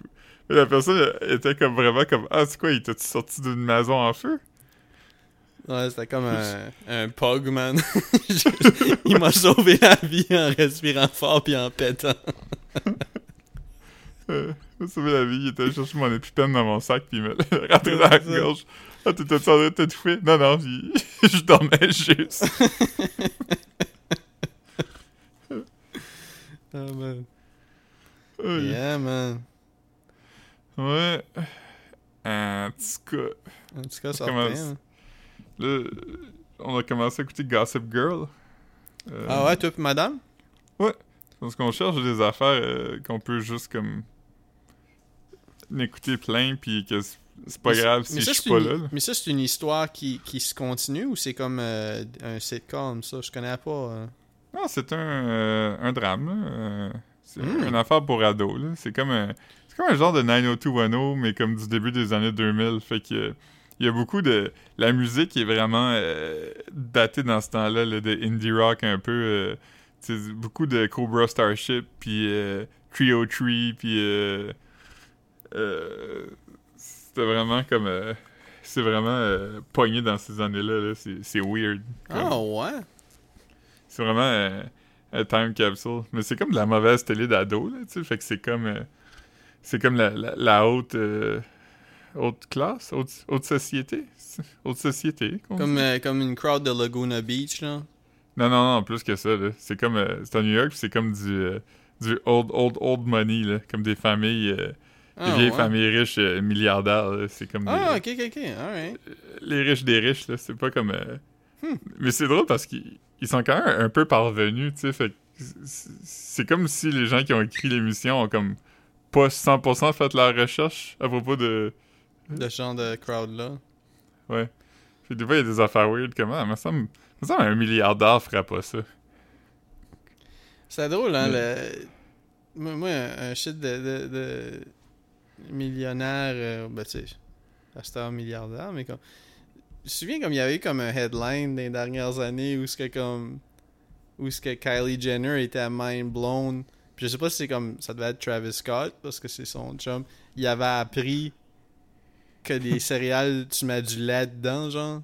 S1: Mais la personne était comme vraiment comme Ah, c'est quoi, il t'a sorti d'une maison en feu?
S2: Ouais, c'était comme un, un pug, man. [laughs] Il m'a sauvé la vie en respirant fort puis en pétant.
S1: Euh, [laughs] il m'a sauvé la vie, il était chercher mon épipène dans mon sac, puis il me l'a [laughs] rentré dans la gorge. Ah, t'étais en train de? Non, non, je dormais juste.
S2: Ah, man. Yeah, man.
S1: Ouais. En tout cas,
S2: En tout cas, ça
S1: Comment- là, on a commencé à écouter Gossip Girl. Euh,
S2: Ah ouais, toi pis madame?
S1: Parce qu'on cherche des affaires euh, qu'on peut juste comme écouter plein, puis que c'est pas
S2: Mais
S1: grave si
S2: mais
S1: je
S2: ça,
S1: suis
S2: c'est
S1: pas
S2: une-
S1: là. là.
S2: Mais ça, c'est une histoire qui, qui se continue ou c'est comme euh, un sitcom, ça? Je connais pas. euh.
S1: Non, c'est un, un drame. c'est
S2: Mm.
S1: une affaire pour ados. C'est comme un, c'est comme un genre de 90210, mais comme du début des années 2000. Fait que il y a beaucoup de la musique est vraiment euh, datée dans ce temps-là, là, de indie rock un peu. euh, beaucoup de Cobra Starship, puis euh, Trio Tree, puis c'était vraiment comme c'est vraiment euh, pogné dans ces années-là. là. C'est c'est weird.
S2: Ah ouais?
S1: c'est vraiment un time capsule. Mais c'est comme de la mauvaise télé d'ado, là, tu sais. Fait que c'est comme... c'est comme la, la, la haute... haute classe? Haute, haute société? [laughs] Haute société,
S2: Comme, euh, comme une crowd de Laguna Beach, là.
S1: Non, non, non, plus que ça, là. C'est comme... euh, c'est à New York, c'est comme du... euh, du old, old, old money, là. Comme des familles... euh,
S2: Ah,
S1: des vieilles
S2: ouais.
S1: familles riches euh, milliardaires, là. C'est comme
S2: Ah,
S1: des-
S2: ok, ok, ok. Alright.
S1: les riches des riches, là. C'est pas comme... euh,
S2: Hmm.
S1: Mais c'est drôle parce qu'ils ils sont quand même un peu parvenus, tu sais. Fait c'est comme si les gens qui ont écrit l'émission ont comme pas 100% fait leur recherche à propos de...
S2: De ce genre de crowd-là.
S1: Ouais. Que des fois, il y a des affaires weird comme ah, me semble, me semble un milliardaire ferait pas ça.
S2: C'est drôle, hein,
S1: Mm.
S2: le... Moi, un, shit de, de, de millionnaire, euh, ben, tu sais, pasteur milliardaire, mais comme... Je me souviens comme il y avait eu comme un headline dans les dernières années où ce que comme... Où ce que Kylie Jenner était mind blown. Puis je sais pas si c'est comme... Ça devait être Travis Scott, parce que c'est son chum. Il avait appris que des céréales, tu mets du lait dedans, genre.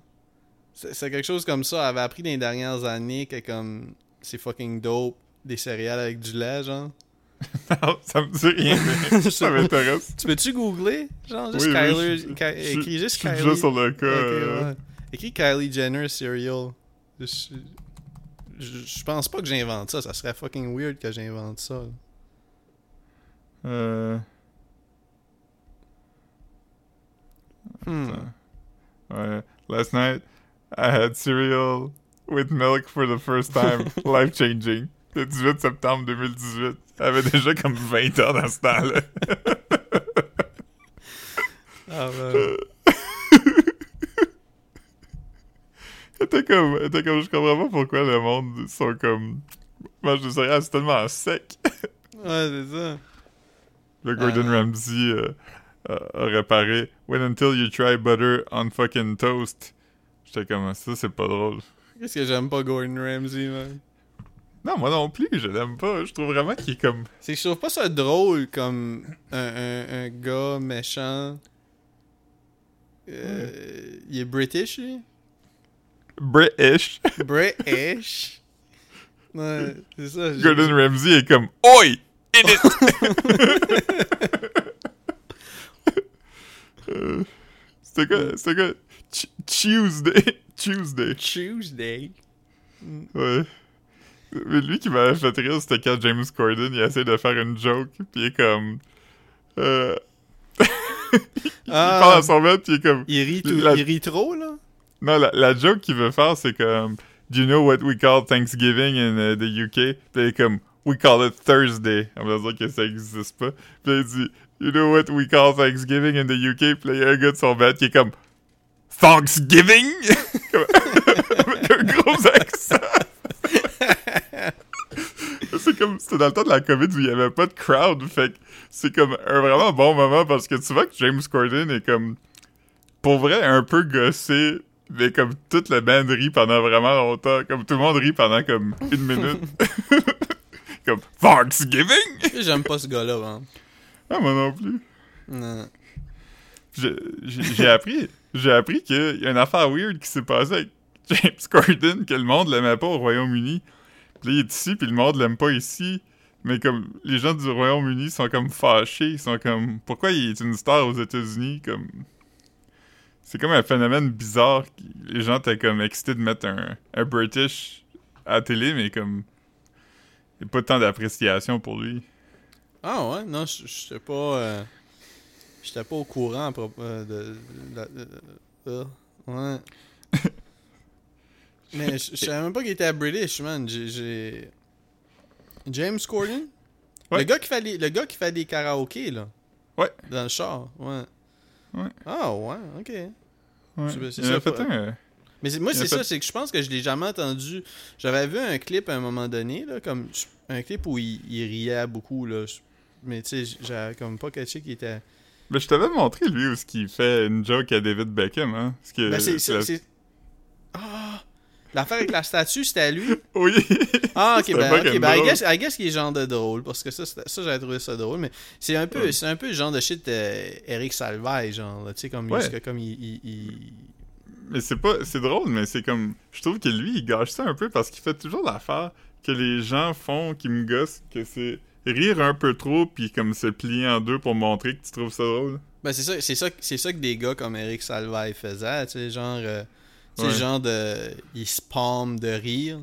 S2: C'est quelque chose comme ça. Elle avait appris dans les dernières années que comme... C'est fucking dope des céréales avec du lait, genre. [laughs]
S1: Non, ça me dit rien, [laughs] ça m'intéresse.
S2: Tu peux-tu googler? Genre, juste
S1: Oui, oui,
S2: Kylie.
S1: je-
S2: Ky-
S1: je-
S2: écris juste Kylie.
S1: déjà sur le cas. Euh,
S2: ouais. Écris Kylie Jenner cereal. Je, je, je pense pas que j'invente ça. Ça serait fucking weird que j'invente ça.
S1: euh,
S2: Hmm.
S1: Ouais. Last night, I had cereal with milk for the first time. [laughs] Life changing. le 18 septembre 2018. Elle avait déjà comme 20 ans dans ce temps-là.
S2: Ah ben.
S1: Était comme, était comme, je comprends pas pourquoi le monde sont comme... Moi, je dirais, c'est tellement sec.
S2: Ouais, c'est ça.
S1: Le Gordon
S2: Ah.
S1: Ramsay euh, réparé « Wait until you try butter on fucking toast ». J'étais comme, ça, c'est pas drôle.
S2: Qu'est-ce que j'aime pas Gordon Ramsay, man?
S1: Non, moi non plus, je l'aime pas. Je trouve vraiment qu'il est comme...
S2: C'est que je trouve pas ça drôle comme un, un, un gars méchant. Euh, Il est British, lui?
S1: British. [laughs]
S2: British? Ouais, c'est ça.
S1: Gordon Ramsay est comme « Oi! It! [laughs] » Euh, C'était quoi? C'était quoi? Ch- Tuesday. [laughs] Tuesday.
S2: Tuesday.
S1: Ouais. Mais lui qui m'avait fait rire, c'était quand James Corden, il essaie de faire une joke, puis il est comme... Euh... [laughs] il
S2: Ah.
S1: parle à son maître, puis il est comme...
S2: Il rit, tout,
S1: La-
S2: il rit trop, là?
S1: Non, la, la joke qu'il veut faire, c'est comme... Do you know what we call Thanksgiving in uh, the UK? Puis il est comme... We call it Thursday. On va dire que ça existe pas. Puis il dit... You know what we call Thanksgiving in the UK? Puis là, il y a un son qui est comme... Thanksgiving? Avec [laughs] un gros accent. c'est comme c'était dans le temps de la COVID où il y avait pas de crowd fait que c'est comme un vraiment bon moment parce que tu vois que James Corden est comme pour vrai un peu gossé mais comme toute la band rit pendant vraiment longtemps comme tout le monde rit pendant comme une minute [laughs] comme Thanksgiving?
S2: J'aime pas ce gars-là, man.
S1: Ah moi non plus.
S2: Non.
S1: j'ai appris j'ai appris qu'il y a une affaire weird qui s'est passée avec James Corden que le monde l'aimait pas au Royaume-Uni. Puis là, il est ici puis le monde l'aime pas ici. Mais comme les gens du Royaume-Uni sont comme fâchés ils sont comme pourquoi il est une star aux États-Unis comme c'est comme un phénomène bizarre les gens étaient comme excités de mettre un, un British à la télé mais comme il y a pas tant d'appréciation pour lui
S2: Ah ouais, non, je j'étais pas. euh, J'étais pas au courant à propos euh, de. de- de- de- euh, ouais. [laughs] Mais je savais même pas qu'il était à British, man. J'ai-. James Corden?
S1: Ouais.
S2: Le, gars qui fait les- le gars qui fait des karaokés, là.
S1: Ouais.
S2: Dans le char, ouais.
S1: Ouais.
S2: Ah ouais, ok.
S1: ouais.
S2: C'est- ça,
S1: fait
S2: pas-
S1: un
S2: Mais moi, c'est
S1: fait-
S2: ça, c'est que je pense que je l'ai jamais entendu. J'avais vu un clip à un moment donné, là, comme un clip où il, il riait beaucoup, là. Mais tu sais, j'avais comme pas catché qu'il était.
S1: Mais je t'avais montré, lui, où ce qu'il fait une joke à David Beckham, hein. Que,
S2: Ben, c'est. Ah! L'affaire avec la statue, c'était à lui?
S1: Oui!
S2: Ah, ok, ben,
S1: fucking
S2: ok, ben, I guess, I guess qu'il est genre de drôle, parce que ça, ça j'avais trouvé ça drôle, mais c'est un peu,
S1: Ouais.
S2: c'est un peu le genre de shit euh, Eric Salvaille, genre, tu sais, comme,
S1: Ouais.
S2: que comme il, il- il-
S1: Mais c'est pas... C'est drôle, mais c'est comme... Je trouve que lui, il gâche ça un peu parce qu'il fait toujours l'affaire que les gens font qui me gossent, que c'est rire un peu trop puis comme se plier en deux pour montrer que tu trouves ça drôle.
S2: Ben, c'est ça, c'est ça, c'est ça que des gars comme Eric Salvaille faisaient, tu sais, genre, euh, tu sais,
S1: Ouais.
S2: genre de, ils se palment de rire,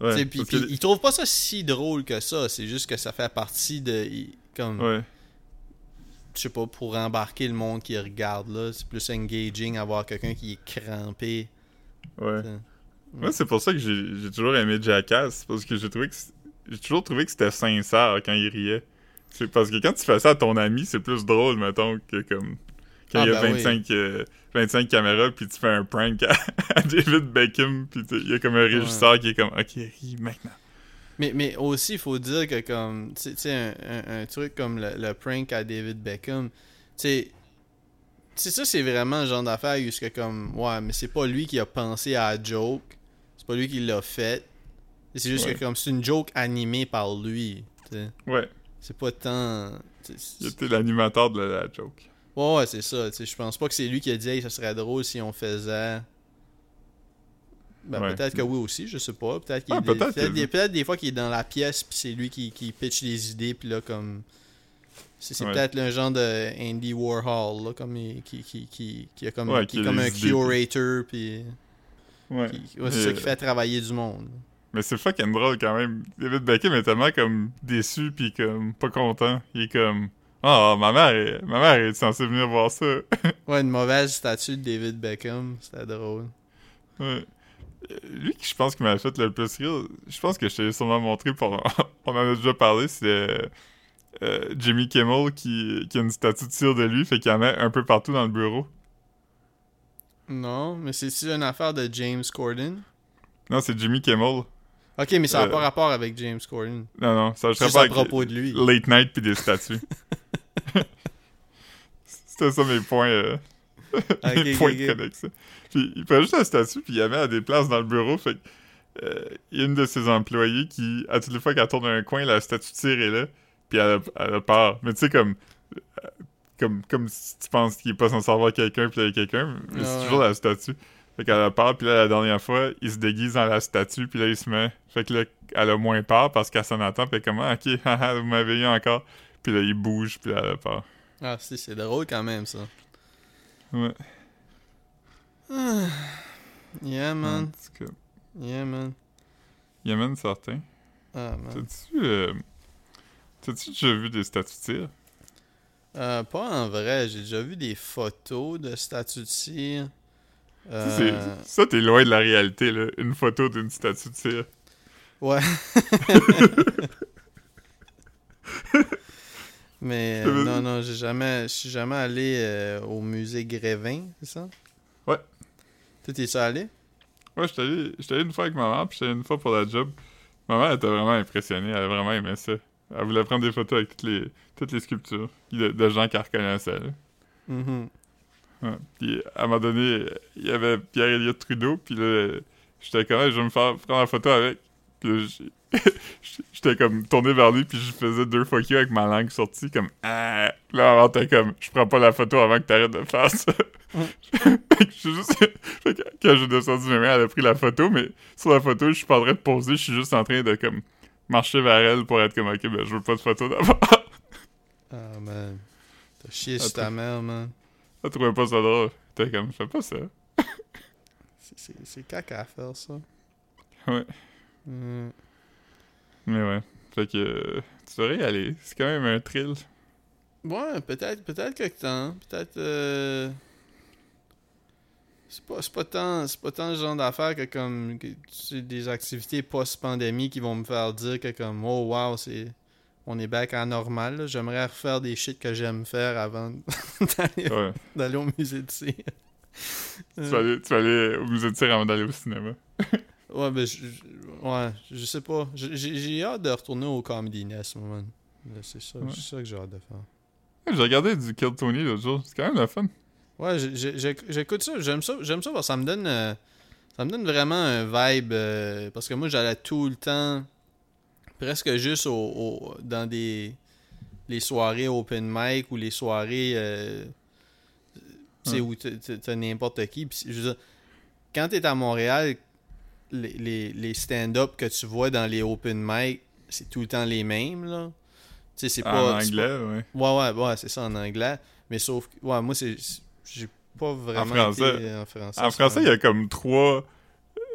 S1: Ouais,
S2: puis,
S1: que-
S2: ils trouvent pas ça si drôle que ça, c'est juste que ça fait partie de, comme,
S1: Ouais.
S2: je sais pas, pour embarquer le monde qui regarde, là, c'est plus engaging avoir quelqu'un qui est crampé,
S1: Ouais. Moi, c'est pour ça que j'ai toujours aimé Jackass, parce que j'ai trouvé que j'ai toujours trouvé que c'était sincère quand il riait. C'est parce que quand tu fais ça à ton ami, c'est plus drôle, mettons, que comme quand
S2: Ah,
S1: il y a
S2: ben oui.
S1: 25, euh, 25 caméras, puis tu fais un prank à, [laughs] à David Beckham, puis il y a comme un régisseur qui est comme « Ok, ris maintenant.
S2: Mais, mais aussi, il faut dire que comme, tu sais- un, un- un truc comme le, le prank à David Beckham, tu sais, ça, c'est vraiment le genre d'affaire où c'est que comme, ouais, mais c'est pas lui qui a pensé à la joke, c'est pas lui qui l'a fait, c'est juste
S1: Ouais.
S2: que comme, c'est une joke animée par lui, tu sais. »
S1: Ouais,
S2: C'est pas tant...
S1: il
S2: c'est-
S1: était l'animateur de la, la joke.
S2: Ouais, ouais, c'est ça, je pense pas que c'est lui qui a dit, hey, ça serait drôle si on faisait... Ben,
S1: Ouais.
S2: peut-être que oui aussi, je sais pas. Peut-être qu'il
S1: Ah, peut-être
S2: peut-être
S1: que-
S2: des, peut-être des fois qu'il est dans la pièce puis c'est lui qui, qui pitch les idées puis là comme c'est
S1: Ouais.
S2: peut-être un genre de Andy Warhol là comme il- qui qui qui qui a comme
S1: Ouais,
S2: qui est comme un
S1: idées,
S2: curator puis
S1: Ouais.
S2: c'est ça qui fait travailler du monde.
S1: Mais c'est fucking drôle quand même. David Beckham est tellement comme déçu puis comme pas content. Il est comme Ah, ma mère est, ma mère est censée venir voir ça. [laughs]
S2: Ouais, une mauvaise statue de David Beckham, c'était drôle.
S1: Ouais. lui qui je pense qui m'a fait le plus rire, je pense que je t'ai sûrement montré, pour, [laughs] on en a déjà parlé, c'est euh, Jimmy Kimmel qui, qui a une statue de cire de lui, fait qu'il en met un peu partout dans le bureau.
S2: Non, mais c'est une affaire de James Corden?
S1: Non, c'est Jimmy Kimmel.
S2: Ok, mais ça n'a
S1: Euh,
S2: pas rapport avec James Corden.
S1: Non, non, ça serait pas
S2: à propos de lui.
S1: Late Night puis des statues. [laughs] C'était ça mes points, euh, [laughs] mes [laughs] points de connexion. Puis il prend juste la statue puis il la met à des places dans le bureau, fait que, euh, y une de ses employés qui, à toutes les fois qu'elle tourne un coin, la statue de cire est là, puis elle, peur. Mais tu sais, comme, euh, comme, comme si tu penses qu'il est pas censé avoir quelqu'un puis il y a quelqu'un, mais
S2: Ah
S1: c'est
S2: ouais.
S1: toujours la statue. Fait qu'elle a peur, puis là, la dernière fois, il se déguise dans la statue, puis là, il se met... Fait que là, elle a moins peur parce qu'elle s'en attend, puis elle est comme « Ok, [laughs] haha, vous m'avez eu encore. » Puis là, il bouge, puis là, elle a peur.
S2: Ah, si, c'est drôle quand même, ça.
S1: Ouais. [sighs]
S2: Yeah,
S1: En
S2: man.
S1: tout cas,
S2: Yeah, man.
S1: il y en a une certain.
S2: Ah, man.
S1: T'as-tu... Euh... T'as-tu déjà vu des statues de tir?
S2: Euh, pas en vrai. J'ai déjà vu des photos de statues de cire. Euh,
S1: Ça, t'es loin de la réalité, là. Une photo d'une statue de tir.
S2: Ouais. [laughs] Mais euh, non, non, j'ai jamais, je suis jamais allé euh, au musée Grévin, c'est ça?
S1: Ouais.
S2: Toi, t'es ça allé?
S1: Ouais, j'étais allé, allé une fois avec ma mère, puis j'étais une fois pour la job. Ma mère était vraiment impressionnée, elle a vraiment aimé ça. Elle voulait prendre des photos avec toutes les, toutes les sculptures de, de gens qu'elle reconnaissait. là.
S2: Mhm.
S1: Ouais. Puis à un moment donné, il y avait Pierre-Éliott Trudeau, puis là, j'étais comme, je vais me faire prendre la photo avec. Puis [laughs] j'étais comme tourné vers lui, puis je faisais deux fuck you avec ma langue sortie, comme, ah. Là, avant, t'es comme, je prends pas la photo avant que t'arrêtes de faire ça. [laughs] fait que j'ai juste. fait que quand j'ai descendu mes mains, elle a pris la photo, mais sur la photo, je suis pas en train de poser, je suis juste en train de, comme, marcher vers elle pour être comme, ok, ben, je veux pas de photo d'abord.
S2: Ah, man. T'as chié sur ta mère, man.
S1: Elle trouvait pas ça drôle. T'es comme, fais pas ça.
S2: C'est- caca à faire, ça.
S1: Ouais.
S2: Mm.
S1: Mais ouais. Fait que euh, tu devrais y aller. C'est quand même un thrill.
S2: Ouais, peut-être, peut-être quelque temps. Peut-être. euh, C'est pas, pas tant, c'est pas tant le genre d'affaires que comme que, tu sais, des activités post-pandémie qui vont me faire dire que comme oh wow c'est on est back à normal. J'aimerais refaire des shit que j'aime faire avant [laughs] d'aller,
S1: Ouais.
S2: au musée de cire. [laughs]
S1: tu, vas aller, tu vas aller au musée de tir avant d'aller au cinéma. [laughs]
S2: Ouais, ben je, ouais, je sais pas. J'ai, hâte de retourner au Comedy Nest. Là, C'est ça,
S1: Ouais.
S2: c'est ça que j'ai hâte de faire.
S1: J'ai regardé du Kill Tony l'autre jour. C'est quand même le fun.
S2: Ouais, j'écoute ça, j'aime ça, j'aime ça parce que ça me donne euh, ça me donne vraiment un vibe euh, parce que moi j'allais tout le temps presque juste au, au- dans des les soirées open mic ou les soirées euh, où t'as- n'importe qui puis je veux dire, quand t'es à Montréal les, les, les stand-up que tu vois dans les open mic c'est tout le temps les mêmes là tu sais c'est pas
S1: en anglais, ouais.
S2: Ouais, ouais, ouais, c'est ça en anglais. Mais sauf que, ouais, moi, c'est. J'ai pas vraiment
S1: français.
S2: été en français.
S1: En français, il y a comme trois.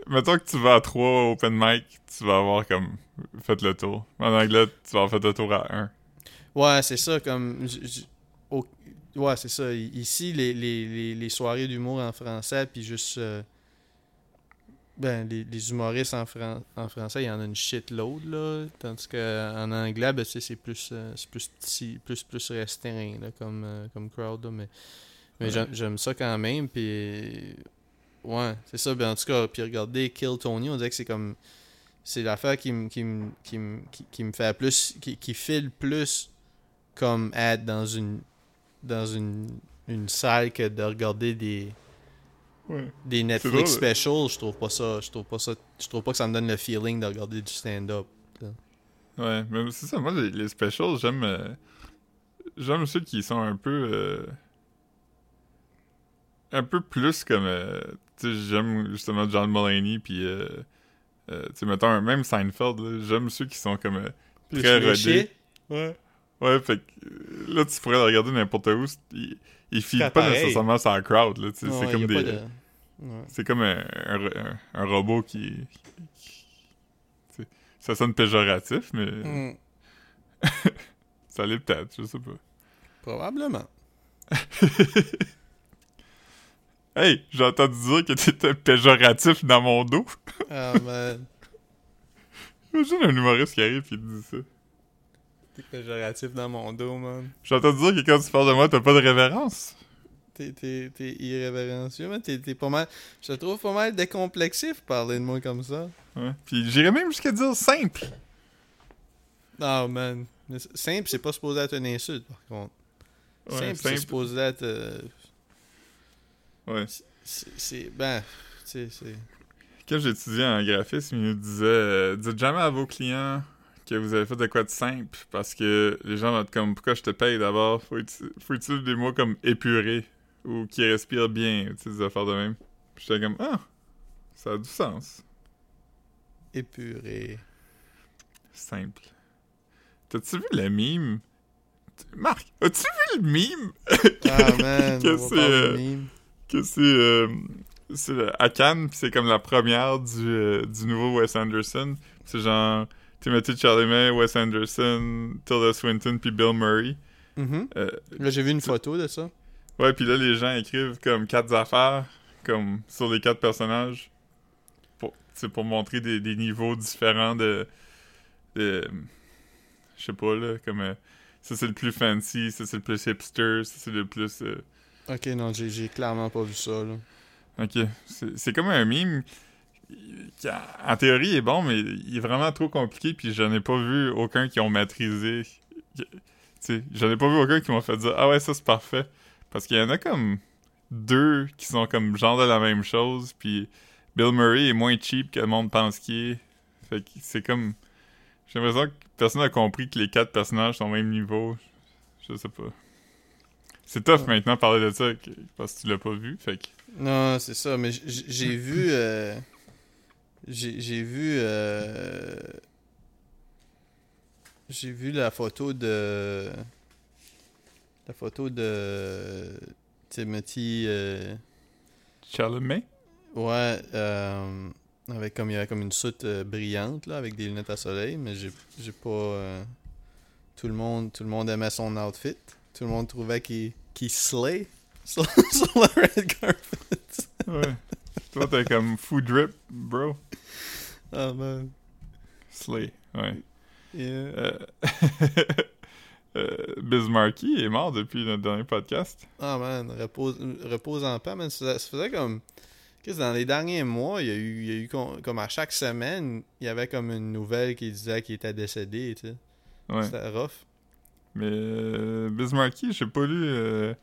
S1: Mettons que tu vas à trois open mic, tu vas avoir comme fait le tour. En anglais, tu vas avoir fait le tour à un.
S2: Ouais, c'est ça, comme. j- j- au- Ouais, c'est ça. Ici, les, les, les, les soirées d'humour en français, puis juste. euh, Ben, les, les humoristes en, fran- en français, il y en a une shitload, là. Tandis qu'en anglais, ben, c'est plus, euh, c'est plus petit, plus, plus restreint, là, comme, euh, comme crowd, là. Mais, mais
S1: Ouais.
S2: j'aime ça quand même, puis. Ouais, c'est ça. Ben, en tout cas, puis regardez Kill Tony, on dirait que c'est comme. C'est l'affaire qui me qui me- qui me- qui- qui me fait plus. Qui, qui file plus comme être dans une. Dans une, une salle que de regarder des
S1: Ouais.
S2: des
S1: drôle.
S2: Netflix specials, je trouve pas ça, je trouve pas ça, je trouve pas que ça me donne le feeling de regarder du stand-up.
S1: Ouais, mais c'est ça. Moi, les, les specials, j'aime. euh, j'aime ceux qui sont un peu. euh, un peu plus comme. euh, j'aime justement John Mulaney, puis. euh, euh, tu sais, mettons, même Seinfeld, j'aime ceux qui sont comme. euh, Très
S2: léché.
S1: rodé. Ouais. Ouais, fait que euh, là, tu pourrais le regarder n'importe où. Il, il file pas nécessairement la crowd, là. tu sais,
S2: Ouais,
S1: c'est comme des.
S2: pas de- ouais.
S1: C'est comme un, un, un- un robot qui. ça sonne péjoratif, mais
S2: Hmm, [laughs]
S1: ça l'est peut-être, je sais pas.
S2: probablement. [laughs]
S1: Hey, j'ai entendu dire que t'étais péjoratif dans mon dos. [laughs]
S2: Ah, man.
S1: Imagine un humoriste qui arrive et dit ça.
S2: T'es péjoratif dans mon dos, man.
S1: J'entends dire que quand tu parles de moi, t'as pas de révérence.
S2: T'es, t'es, t'es irrévérencieux, man. T'es, t'es pas mal. Je te trouve pas mal décomplexé pour parler de moi comme ça.
S1: Ouais. Puis j'irais même jusqu'à dire simple.
S2: Ah, man. Simple, c'est pas supposé être une insulte, par contre.
S1: Ouais,
S2: simple, c'est supposé être. euh,
S1: Ouais.
S2: c'est, Ben, c'est.
S1: Quand j'étudiais en graphisme, il nous disait euh, Dites jamais à vos clients que vous avez fait de quoi de simple parce que les gens vont être comme Pourquoi je te paye d'abord? Faut, faut utiliser des mots comme épuré ou qui respire bien, tu sais, des affaires de même. Puis j'étais comme Ah, ça a du sens.
S2: épuré.
S1: Simple. T'as-tu vu le mime? Marc, as-tu vu le mime?
S2: Ah, man. [laughs]
S1: Que c'est, que c'est euh, à Cannes c'est comme la première du, euh, du nouveau Wes Anderson c'est genre Timothy Chalamet Wes Anderson Tilda Swinton puis Bill Murray
S2: Mhm.
S1: Euh,
S2: Là, j'ai vu une photo de ça.
S1: ouais puis là les gens écrivent comme quatre affaires comme sur les quatre personnages pour c'est pour montrer des, des niveaux différents de de je sais pas là comme euh, ça c'est le plus fancy ça c'est le plus hipster ça c'est le plus
S2: Ok, non, j'ai, clairement pas vu ça, là.
S1: Ok. C'est comme un mime qui, en théorie, est bon, mais il est vraiment trop compliqué, puis j'en ai pas vu aucun qui ont maîtrisé. J'en ai pas vu aucun qui m'ont fait dire « Ah ouais, ça, c'est parfait. » Parce qu'il y en a comme deux qui sont comme genre de la même chose, puis Bill Murray est moins cheap que le monde pense qu'il est. Fait que c'est comme... J'ai l'impression que personne n'a compris que les quatre personnages sont au même niveau. Je sais pas. C'est tough
S2: Ouais.
S1: maintenant parler de ça, parce que tu l'as pas vu, fait que...
S2: Non, c'est ça, mais j'ai vu. euh, J'ai vu. euh, J'ai vu la photo de. La photo de. Timothy. euh,
S1: Chalamet?
S2: Ouais, euh, avec comme il y avait comme une soute brillante là, avec des lunettes à soleil, mais j'ai j'ai pas. tout le monde, tout le monde aimait son outfit. Tout le monde trouvait qu'il slay [laughs] sur, sur le red carpet.
S1: Ouais. Toi, t'es comme food drip, bro.
S2: Ah man.
S1: Slay, ouais.
S2: Yeah.
S1: Euh... [laughs] euh, Bismarcky est mort depuis notre dernier podcast.
S2: Ah man, repose, repose en paix, man. Ça, faisait- ça faisait comme. Qu'est-ce dans les derniers mois, il y a eu, il y a eu com- comme à chaque semaine, il y avait comme une nouvelle qui disait qu'il était décédé, tu sais.
S1: Ouais.
S2: C'était rough.
S1: Mais euh, Bismarcky, j'ai pas lu euh,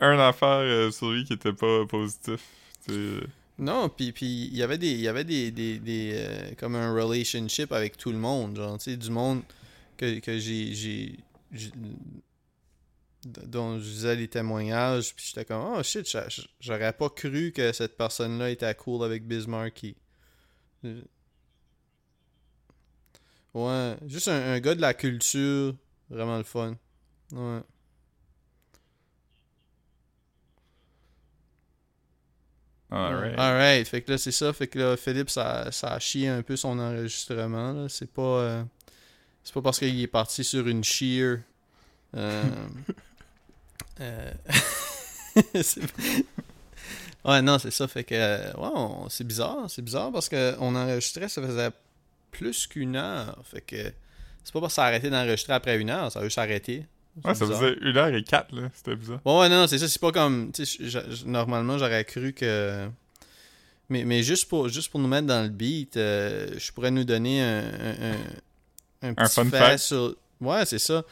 S1: un affaire euh, sur lui qui était pas positif. Sais,
S2: Non, puis il y avait des il y avait des des, euh, comme un relationship avec tout le monde, genre tu sais du monde que, que j'ai dont je disais les témoignages, puis j'étais comme oh shit, j'a- j'aurais pas cru que cette personne-là était cool avec Bismarcky. Euh, Ouais, juste un gars de la culture, vraiment le fun. Ouais.
S1: Alright.
S2: Alright, fait que là, c'est ça. Fait que là, Philippe, ça, ça a chié un peu son enregistrement. C'est pas. euh, c'est pas parce qu'il est parti sur une shear. Euh, [laughs] euh, [laughs] ouais, non, c'est ça. Fait que. euh, Ouais, on- c'est bizarre. C'est bizarre parce qu'on enregistrait, ça faisait plus qu'une heure. Fait que. C'est pas a arrêté d'enregistrer après une heure, ça a juste arrêté.
S1: Ouais, ça
S2: bizarre.
S1: faisait une heure et quatre, là. C'était bizarre.
S2: Ouais, ouais, non, c'est ça. C'est pas comme. normalement, j'aurais cru que. Mais, mais juste, pour, juste pour nous mettre dans le beat, euh, je pourrais nous donner un, un, un, un petit
S1: fun
S2: fait
S1: fact.
S2: sur. Ouais, c'est ça.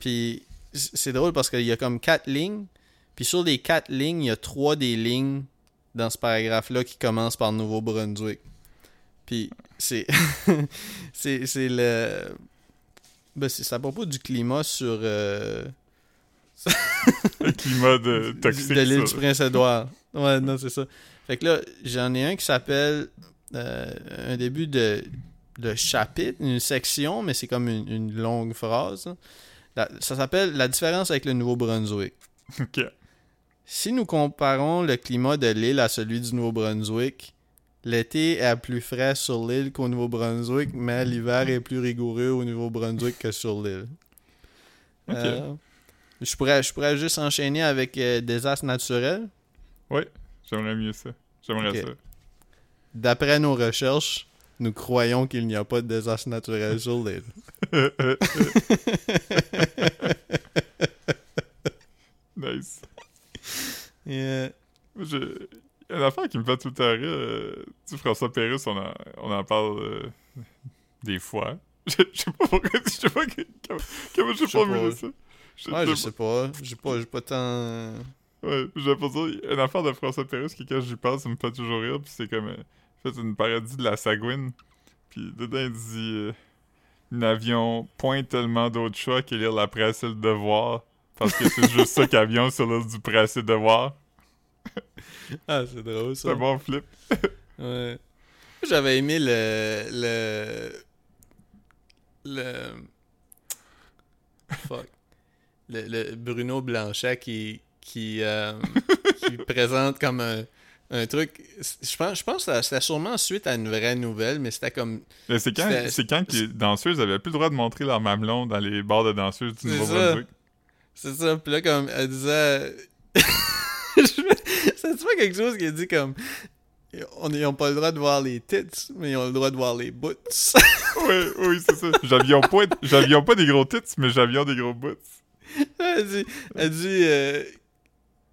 S2: Puis c'est drôle parce qu'il y a comme quatre lignes. Puis sur les quatre lignes, il y a trois des lignes dans ce paragraphe-là qui commencent par Nouveau-Brunswick. Puis c'est [laughs] c'est le. Ben, c'est à propos du climat sur. euh, [laughs]
S1: Le climat de [laughs] toxique.
S2: de l'île du Prince-Édouard. Ouais, non, c'est ça. Fait que là, j'en ai un qui s'appelle euh, un début de, de chapitre, une section, mais c'est comme une, une longue phrase. hein. La- ça s'appelle La différence avec le Nouveau-Brunswick.
S1: Ok.
S2: Si nous comparons le climat de l'île à celui du Nouveau-Brunswick, l'été est plus frais sur l'île qu'au Nouveau-Brunswick, mais l'hiver est plus rigoureux au Nouveau-Brunswick que sur l'île.
S1: Ok.
S2: Euh, je, pourrais, je pourrais juste enchaîner avec euh, désastres naturels.
S1: Ouais, j'aimerais mieux ça. J'aimerais ça.
S2: D'après nos recherches, nous croyons qu'il n'y a pas de désastre naturel sur l'île. [laughs] [laughs]
S1: nice.
S2: Yeah.
S1: Je... Il y a une affaire qui me fait tout le temps rire. euh, Tu François Pérusse, on en, on en parle euh, des fois. [laughs] Je, sais pas pourquoi, je sais pas comment, j'ai formulé ça. Je,
S2: Ouais,
S1: je-
S2: sais pas. J'ai pas, j'ai pas tant.
S1: Ouais, j'ai pas dire, une affaire de François Pérusse qui, quand j'y pense, ça me fait toujours rire, puis c'est comme, euh, fait une parodie de la Sagouine, puis dedans, il dit, euh, nous n'avions point tellement d'autres choix que lire la presse et le devoir, parce que c'est juste ça qu'avions sur l'île du presse et devoir.
S2: Ah, c'est drôle
S1: C'est
S2: ça.
S1: un bon flip.
S2: Ouais. J'avais aimé le. Le. Le. Fuck. Le, le Bruno Blanchet qui. Qui, euh, qui [laughs] présente comme un, un truc. Je pense, je pense que c'était sûrement suite à une vraie nouvelle, mais c'était comme.
S1: Mais c'est quand,
S2: C'était-
S1: c'est quand que les danseuses avaient plus le droit de montrer leur mamelon dans les bars de danseuses du
S2: C'est
S1: Nouveau-Brunswick.
S2: C'est ça, puis là, comme, elle disait. [laughs] C'est pas quelque chose qui dit comme. On ils ont pas le droit de voir les tits, mais ils ont le droit de voir les boots. [laughs]
S1: oui, oui, c'est ça. J'avions pas, j'avions pas des gros tits, mais j'avions des gros boots.
S2: elle dit. Elle dit. euh,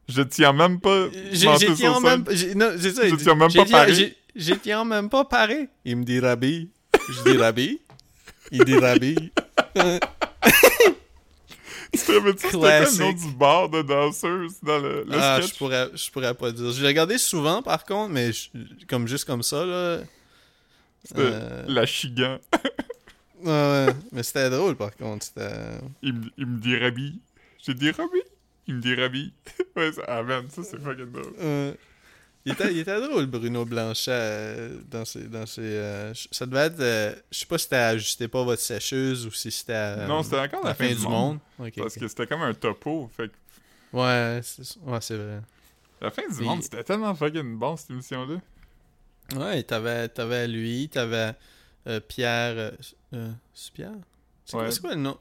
S1: Je tiens même pas. Sur
S2: tiens même j'ai- non, c'est ça.
S1: Je tiens même pas paré.
S2: J'ai tiens même pas paré. Il me dit Rabbi. Je dis Rabbi. Il dit Rabbi. [laughs] [laughs]
S1: Tu te c'était quoi le nom du bar de danseuses dans le, le
S2: ah,
S1: sketch?
S2: je pourrais, je pourrais pas dire. Je l'ai regardé souvent par contre, mais je- comme juste comme ça là.
S1: C'était
S2: Euh,
S1: la chigan.
S2: Ouais. Mais c'était drôle par contre.
S1: Il, me- il me dit Rabi. J'ai dit Rabi. Il me dit Rabi. [laughs] ouais, ça, ah man, ça c'est fucking drôle.
S2: Euh, il, était, il était drôle, Bruno Blanchet, euh, dans ses. Dans ses euh, ça devait être. euh, je sais pas si c'était ajustez pas votre sécheuse ou si c'était.
S1: non, c'était encore
S2: la, fin, du monde.
S1: Parce que c'était comme un topo. Fait que
S2: Ouais, c'est ouais, c'est vrai.
S1: la fin du monde, c'était tellement fucking bon cette émission-là.
S2: Ouais, t'avais, t'avais lui, t'avais Pierre. c'est Pierre? C'est quoi,
S1: Ouais.
S2: c'est quoi le nom?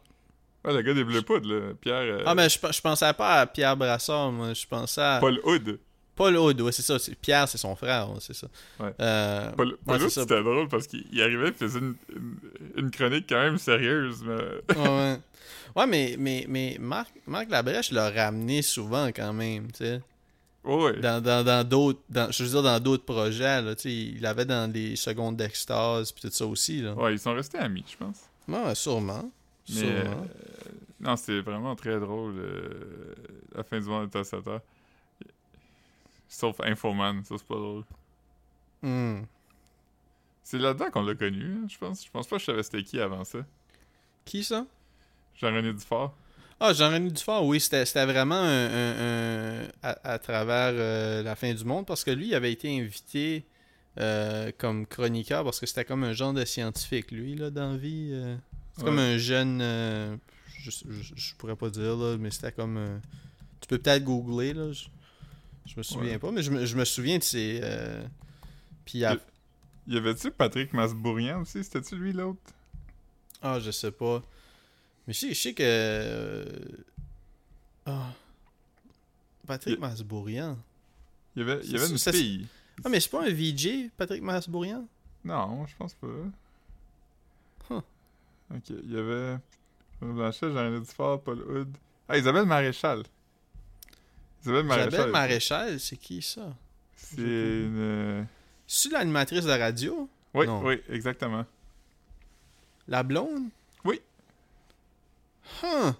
S1: Ouais, le gars des bleus poudres, là. Pierre. euh,
S2: Ah, mais je, pe- je pensais pas à Pierre Brassard, moi. Je pensais à.
S1: Paul Hood.
S2: Paul Aude, ouais, c'est ça. Pierre, c'est son frère, ouais, c'est ça.
S1: Ouais.
S2: Euh,
S1: Paul,
S2: ouais,
S1: Paul Hood, c'était drôle parce qu'il il arrivait et faisait une, une, une chronique quand même sérieuse, mais.
S2: ouais, ouais. Ouais, mais, mais, mais Marc, Marc Labrèche l'a ramené souvent quand même, tu sais.
S1: Ouais.
S2: Dans, dans, dans d'autres, dans, je veux dire, dans d'autres projets, là, tu sais. Il l'avait dans les secondes d'extase, puis tout ça aussi, là.
S1: Ouais, ils sont restés amis, je pense.
S2: Ouais, sûrement.
S1: Mais.
S2: Sûrement.
S1: euh, non, c'est vraiment très drôle. euh, la fin du monde est à 7 heures. Sauf Infoman, ça c'est pas drôle.
S2: Hmm.
S1: C'est là-dedans qu'on l'a connu, hein, je pense. Je pense pas que je savais c'était qui avant ça.
S2: Qui ça?
S1: Jean-René Dufort.
S2: Ah, Jean-René Dufort, oui, c'était vraiment un, un- un- à, à travers euh, la fin du monde parce que lui, il avait été invité euh, comme chroniqueur parce que c'était comme un genre de scientifique, lui, là, dans la vie. euh. c'est comme un jeune. je, je, je pourrais pas dire, là, mais c'était comme. tu peux peut-être googler, là. Je, je me souviens
S1: Ouais.
S2: pas, mais je me, je me souviens de ces. euh, puis à-
S1: Il y avait-tu Patrick Masbourian aussi? C'était-tu lui l'autre?
S2: Ah, je sais pas. Mais je sais, je sais que. euh, Ah. Patrick
S1: Il-
S2: Masbourian.
S1: Il y avait, il y avait une fille.
S2: Ah, mais c'est pas un VJ, Patrick Masbourian?
S1: Non, je pense pas.
S2: Huh.
S1: Ok, il y avait. Blanchet, Jean-René Dufort, Paul Hood. Ah, Isabelle Maréchal. Isabelle Maréchal.
S2: Isabelle Maréchal, c'est qui ça?
S1: C'est une. euh,
S2: C'est l'animatrice de radio?
S1: Oui,
S2: Non.
S1: oui, exactement.
S2: La blonde?
S1: Oui.
S2: Huh.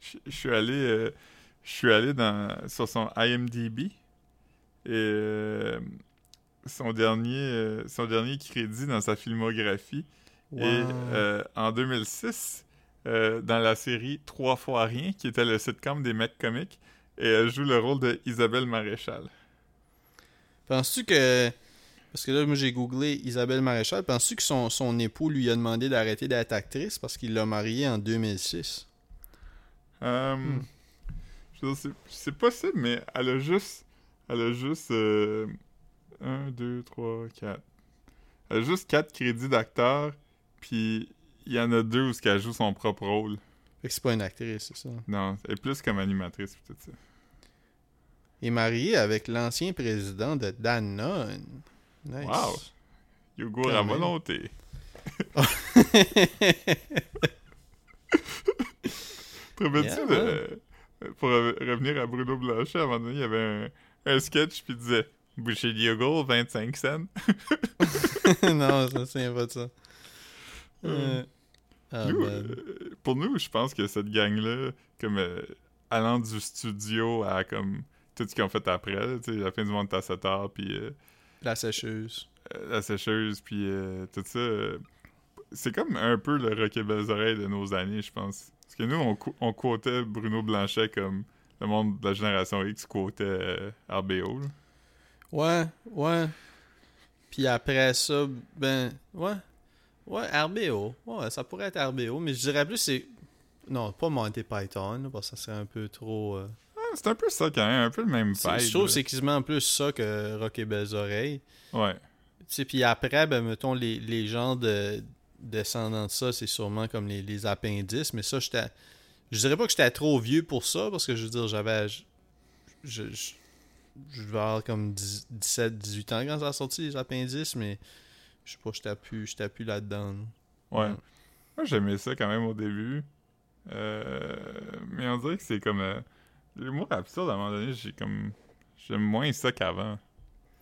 S1: Je je suis allé, euh, je suis allé dans, sur son IMDb et euh, son dernier, euh, son dernier crédit dans sa filmographie
S2: Wow.
S1: est euh, en 2006 euh, dans la série Trois fois rien, qui était le sitcom des mecs comiques, et elle joue le rôle de Isabelle Maréchal.
S2: Penses-tu que. Parce que là, moi, j'ai googlé Isabelle Maréchal. Penses-tu que son, son époux lui a demandé d'arrêter d'être actrice parce qu'il l'a mariée en 2006?
S1: Euh,
S2: Hmm.
S1: je veux dire, c'est- possible, mais elle a juste, elle a juste 1, 2, 3, 4. Elle a juste 4 crédits d'acteur, puis il y en a deux où ce qu'elle joue son propre rôle.
S2: Fait que c'est pas une actrice, c'est ça?
S1: Non, elle est plus comme animatrice, tout ça.
S2: Est mariée avec l'ancien président de Danone. Nice.
S1: Wow. Yogourt
S2: Quand
S1: à
S2: même.
S1: volonté. [laughs] Te rappelles-tu
S2: Yeah,
S1: de... Pour re- revenir à Bruno Blanchet, à un moment donné, il y avait un, un sketch, puis il disait « Boucher de yogourt, 25 cents. [laughs]
S2: non, me souviens pas de ça.
S1: Euh,
S2: Euh, ah,
S1: Nous,
S2: man.
S1: euh, pour nous, je pense que cette gang-là, comme euh, allant du studio à comme tout ce qu'ils ont fait après, tu sais, la fin du monde est à 7 heures, puis euh,
S2: La sécheuse.
S1: euh, la sécheuse, puis euh, tout ça, c'est comme un peu le Rocket Belles Oreilles de nos années, je pense. Parce que nous, on, co- on quotait Bruno Blanchet comme le monde de la génération X quotait RBO. là.
S2: Ouais, ouais. Puis après ça, ben, ouais. Ouais, RBO. Ouais, ça pourrait être RBO, mais je dirais plus c'est. Non, pas Monty Python, parce que ça serait un peu trop. euh,
S1: c'est un peu ça quand même, un peu le même vibe.
S2: Je trouve c'est quasiment plus ça que Rock et Belles Oreilles.
S1: Ouais.
S2: Tu sais, puis après, ben, mettons, les, les gens de descendants de ça, c'est sûrement comme les, les appendices, mais ça, j'étais. Je dirais pas que j'étais trop vieux pour ça, parce que je veux dire, j'avais. Je, je, je- je devais avoir comme 10 17, 18 ans quand ça a sorti, les appendices, mais je sais pas, j'étais plus, là-dedans. là.
S1: Ouais.
S2: Ouais.
S1: Moi, j'aimais ça quand même au début. Euh, mais on dirait que c'est comme. Euh, L'humour absurde, à un moment donné, j'ai comme. J'aime moins ça qu'avant.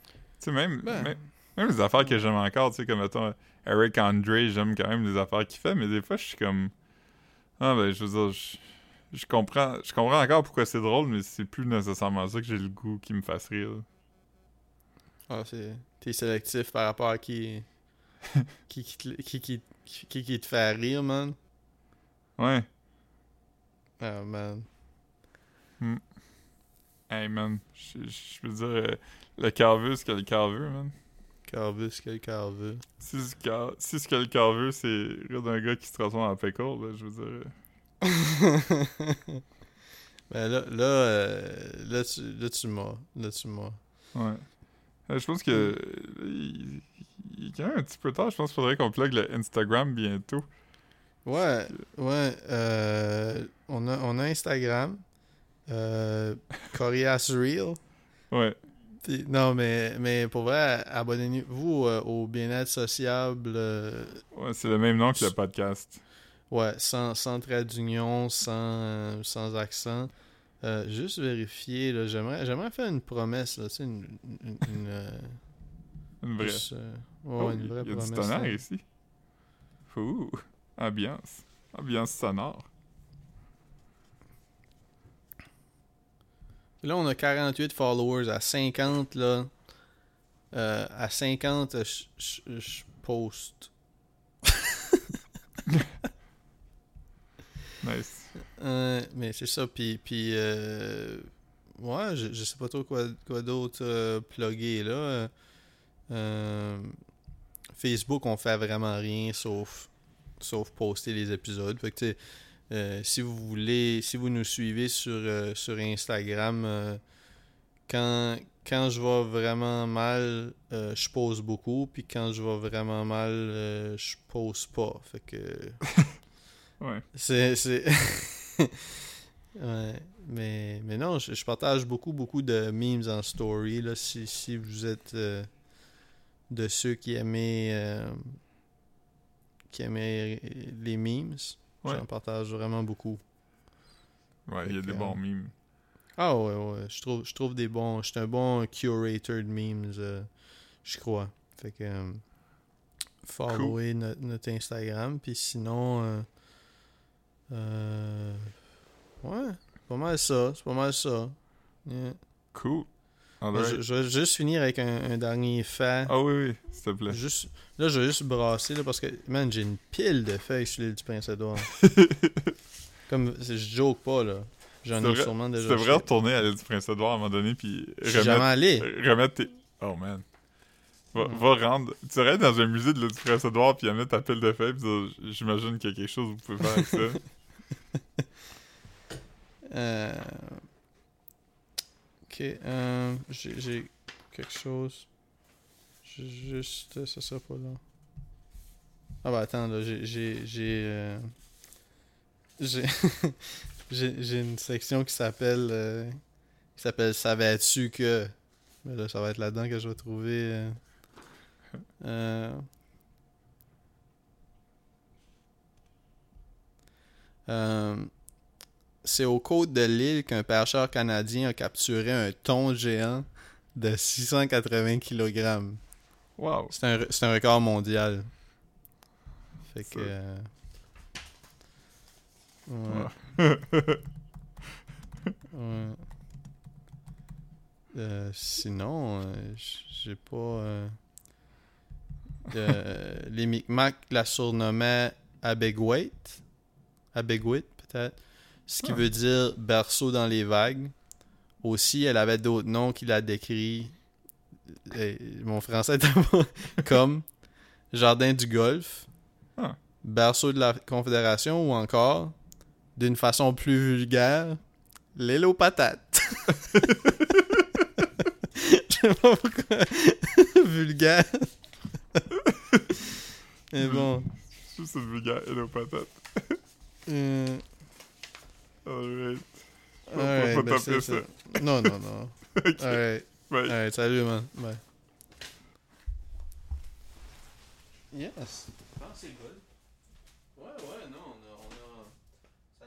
S1: Tu sais, même,
S2: Ben.
S1: même. même les affaires que j'aime encore, tu sais, comme mettons Eric Andre, j'aime quand même les affaires qu'il fait, mais des fois, je suis comme. Ah, ben, je veux dire, je, je comprends, je comprends encore pourquoi c'est drôle, mais c'est plus nécessairement ça que j'ai le goût qui me fasse rire.
S2: Ah, c'est. T'es sélectif par rapport à qui. [laughs] qui, qui, te- qui, qui, qui, qui, qui te fait rire, man.
S1: Ouais.
S2: Ah, man.
S1: Hey, man. Je veux dire, euh, le carveux, ce que le carveux, man?
S2: Carvus, quel carvus.
S1: Si ce, car- si ce que le cœur veut, c'est rire d'un gars qui se transforme en pickle, là, je veux dire. euh, [laughs]
S2: ben là, là, euh, là, tu, là, tu m'as. Là, tu m'as.
S1: Ouais. Euh, je pense que. euh, Il, il est quand même un petit peu tard. Je pense qu'il faudrait qu'on plug le Instagram bientôt.
S2: Ouais, ouais. euh, on, a, on a Instagram. Euh, Corias Real.
S1: Ouais.
S2: Puis- non, mais, mais pour vrai, abonnez-vous euh, au bien-être sociable. euh,
S1: Ouais, c'est le même nom que le podcast.
S2: ouais, sans, sans trait d'union, sans, euh, sans accent. Juste vérifier, là, j'aimerais, j'aimerais faire une promesse, là, tu sais, une, une, une,
S1: Une vraie.
S2: juste, ouais,
S1: Oh,
S2: une
S1: il
S2: vraie
S1: y a
S2: promesse.
S1: du tonnerre
S2: là.
S1: ici. Ouh. Ambiance. Ambiance sonore.
S2: Là, on a 48 followers. À 50, là. euh, à 50, euh, je- poste. [laughs]
S1: Nice.
S2: Euh, mais c'est ça. Puis, puis euh, ouais, je, je sais pas trop quoi, quoi d'autre euh, plugger là. Facebook, on fait vraiment rien sauf, sauf poster les épisodes. Fait que, tu euh, si vous voulez, si vous nous suivez sur, euh, sur Instagram, euh, quand, quand je vais vraiment mal, je pose beaucoup. Puis quand je vais vraiment mal, je pose pas. Fait que. [laughs]
S1: Ouais.
S2: C'est. [laughs] ouais. Mais, mais non, je, je partage beaucoup, beaucoup de memes en story. Là, si, si vous êtes de ceux qui aimaient, qui aimaient les memes,
S1: Ouais.
S2: j'en partage vraiment beaucoup.
S1: Ouais, il y a des bons mimes.
S2: Ah ouais, ouais. Je trouve, je trouve des bons. Je suis un bon curator de memes, euh, je crois. Fait que. euh, followez notre, notre Instagram. Puis sinon. euh, euh, ouais, c'est pas mal ça. C'est pas mal ça. Yeah.
S1: Cool.
S2: Je, je vais juste finir avec un, un dernier fait.
S1: Ah oui, oui, s'il te plaît.
S2: Juste, là, je vais juste brasser là, parce que, man, j'ai une pile de feuilles sur l'île du Prince-Édouard. [laughs] Comme, je joke pas, là. J'en ai sûrement déjà.
S1: Tu devrais retourner à l'île du Prince-Édouard à un moment donné, puis
S2: suis jamais
S1: remettre,
S2: allé.
S1: remettre tes... Oh, man. Va,
S2: Hmm.
S1: va rendre... Tu serais dans un musée de l'île du Prince-Édouard, puis amener ta pile de feuilles, puis dire, j'imagine qu'il y a quelque chose que vous pouvez faire avec ça. [laughs]
S2: Euh, Ok, euh, j'ai quelque chose. Juste, ça sera pas là. Ah bah attends, là, j'ai j'ai euh, [laughs] une section qui s'appelle euh, qui s'appelle Savais-tu que Mais là ça va être là-dedans que je vais trouver C'est aux côtes de l'île qu'un pêcheur canadien a capturé un thon géant de 680 kg.
S1: Wow.
S2: C'est un, record mondial. Fait que. Euh, Ouais. [laughs] ouais. Euh, sinon, euh, j'ai pas. [laughs] les Micmacs la surnommaient Abegwait. Abegwit, peut-être. Ce qui
S1: Ah.
S2: veut dire berceau dans les vagues. Aussi, elle avait d'autres noms qui la décrit. mon français était pas [laughs] comme Jardin du Golfe,
S1: Ah.
S2: Berceau de la Confédération ou encore, d'une façon plus vulgaire, l'île aux patates. [laughs] Je sais pas pourquoi. [laughs] vulgaire. Mais bon.
S1: Une vulgaire et nos patates.
S2: euh,
S1: Alright. Faut-
S2: alright,
S1: faut
S2: ben,
S1: taper
S2: c'est
S1: ça.
S2: ça. Non, non, non.
S1: Ok.
S2: Alright.
S1: Bye.
S2: Alright, salut, man. Bye. Yes. Je pense que c'est good.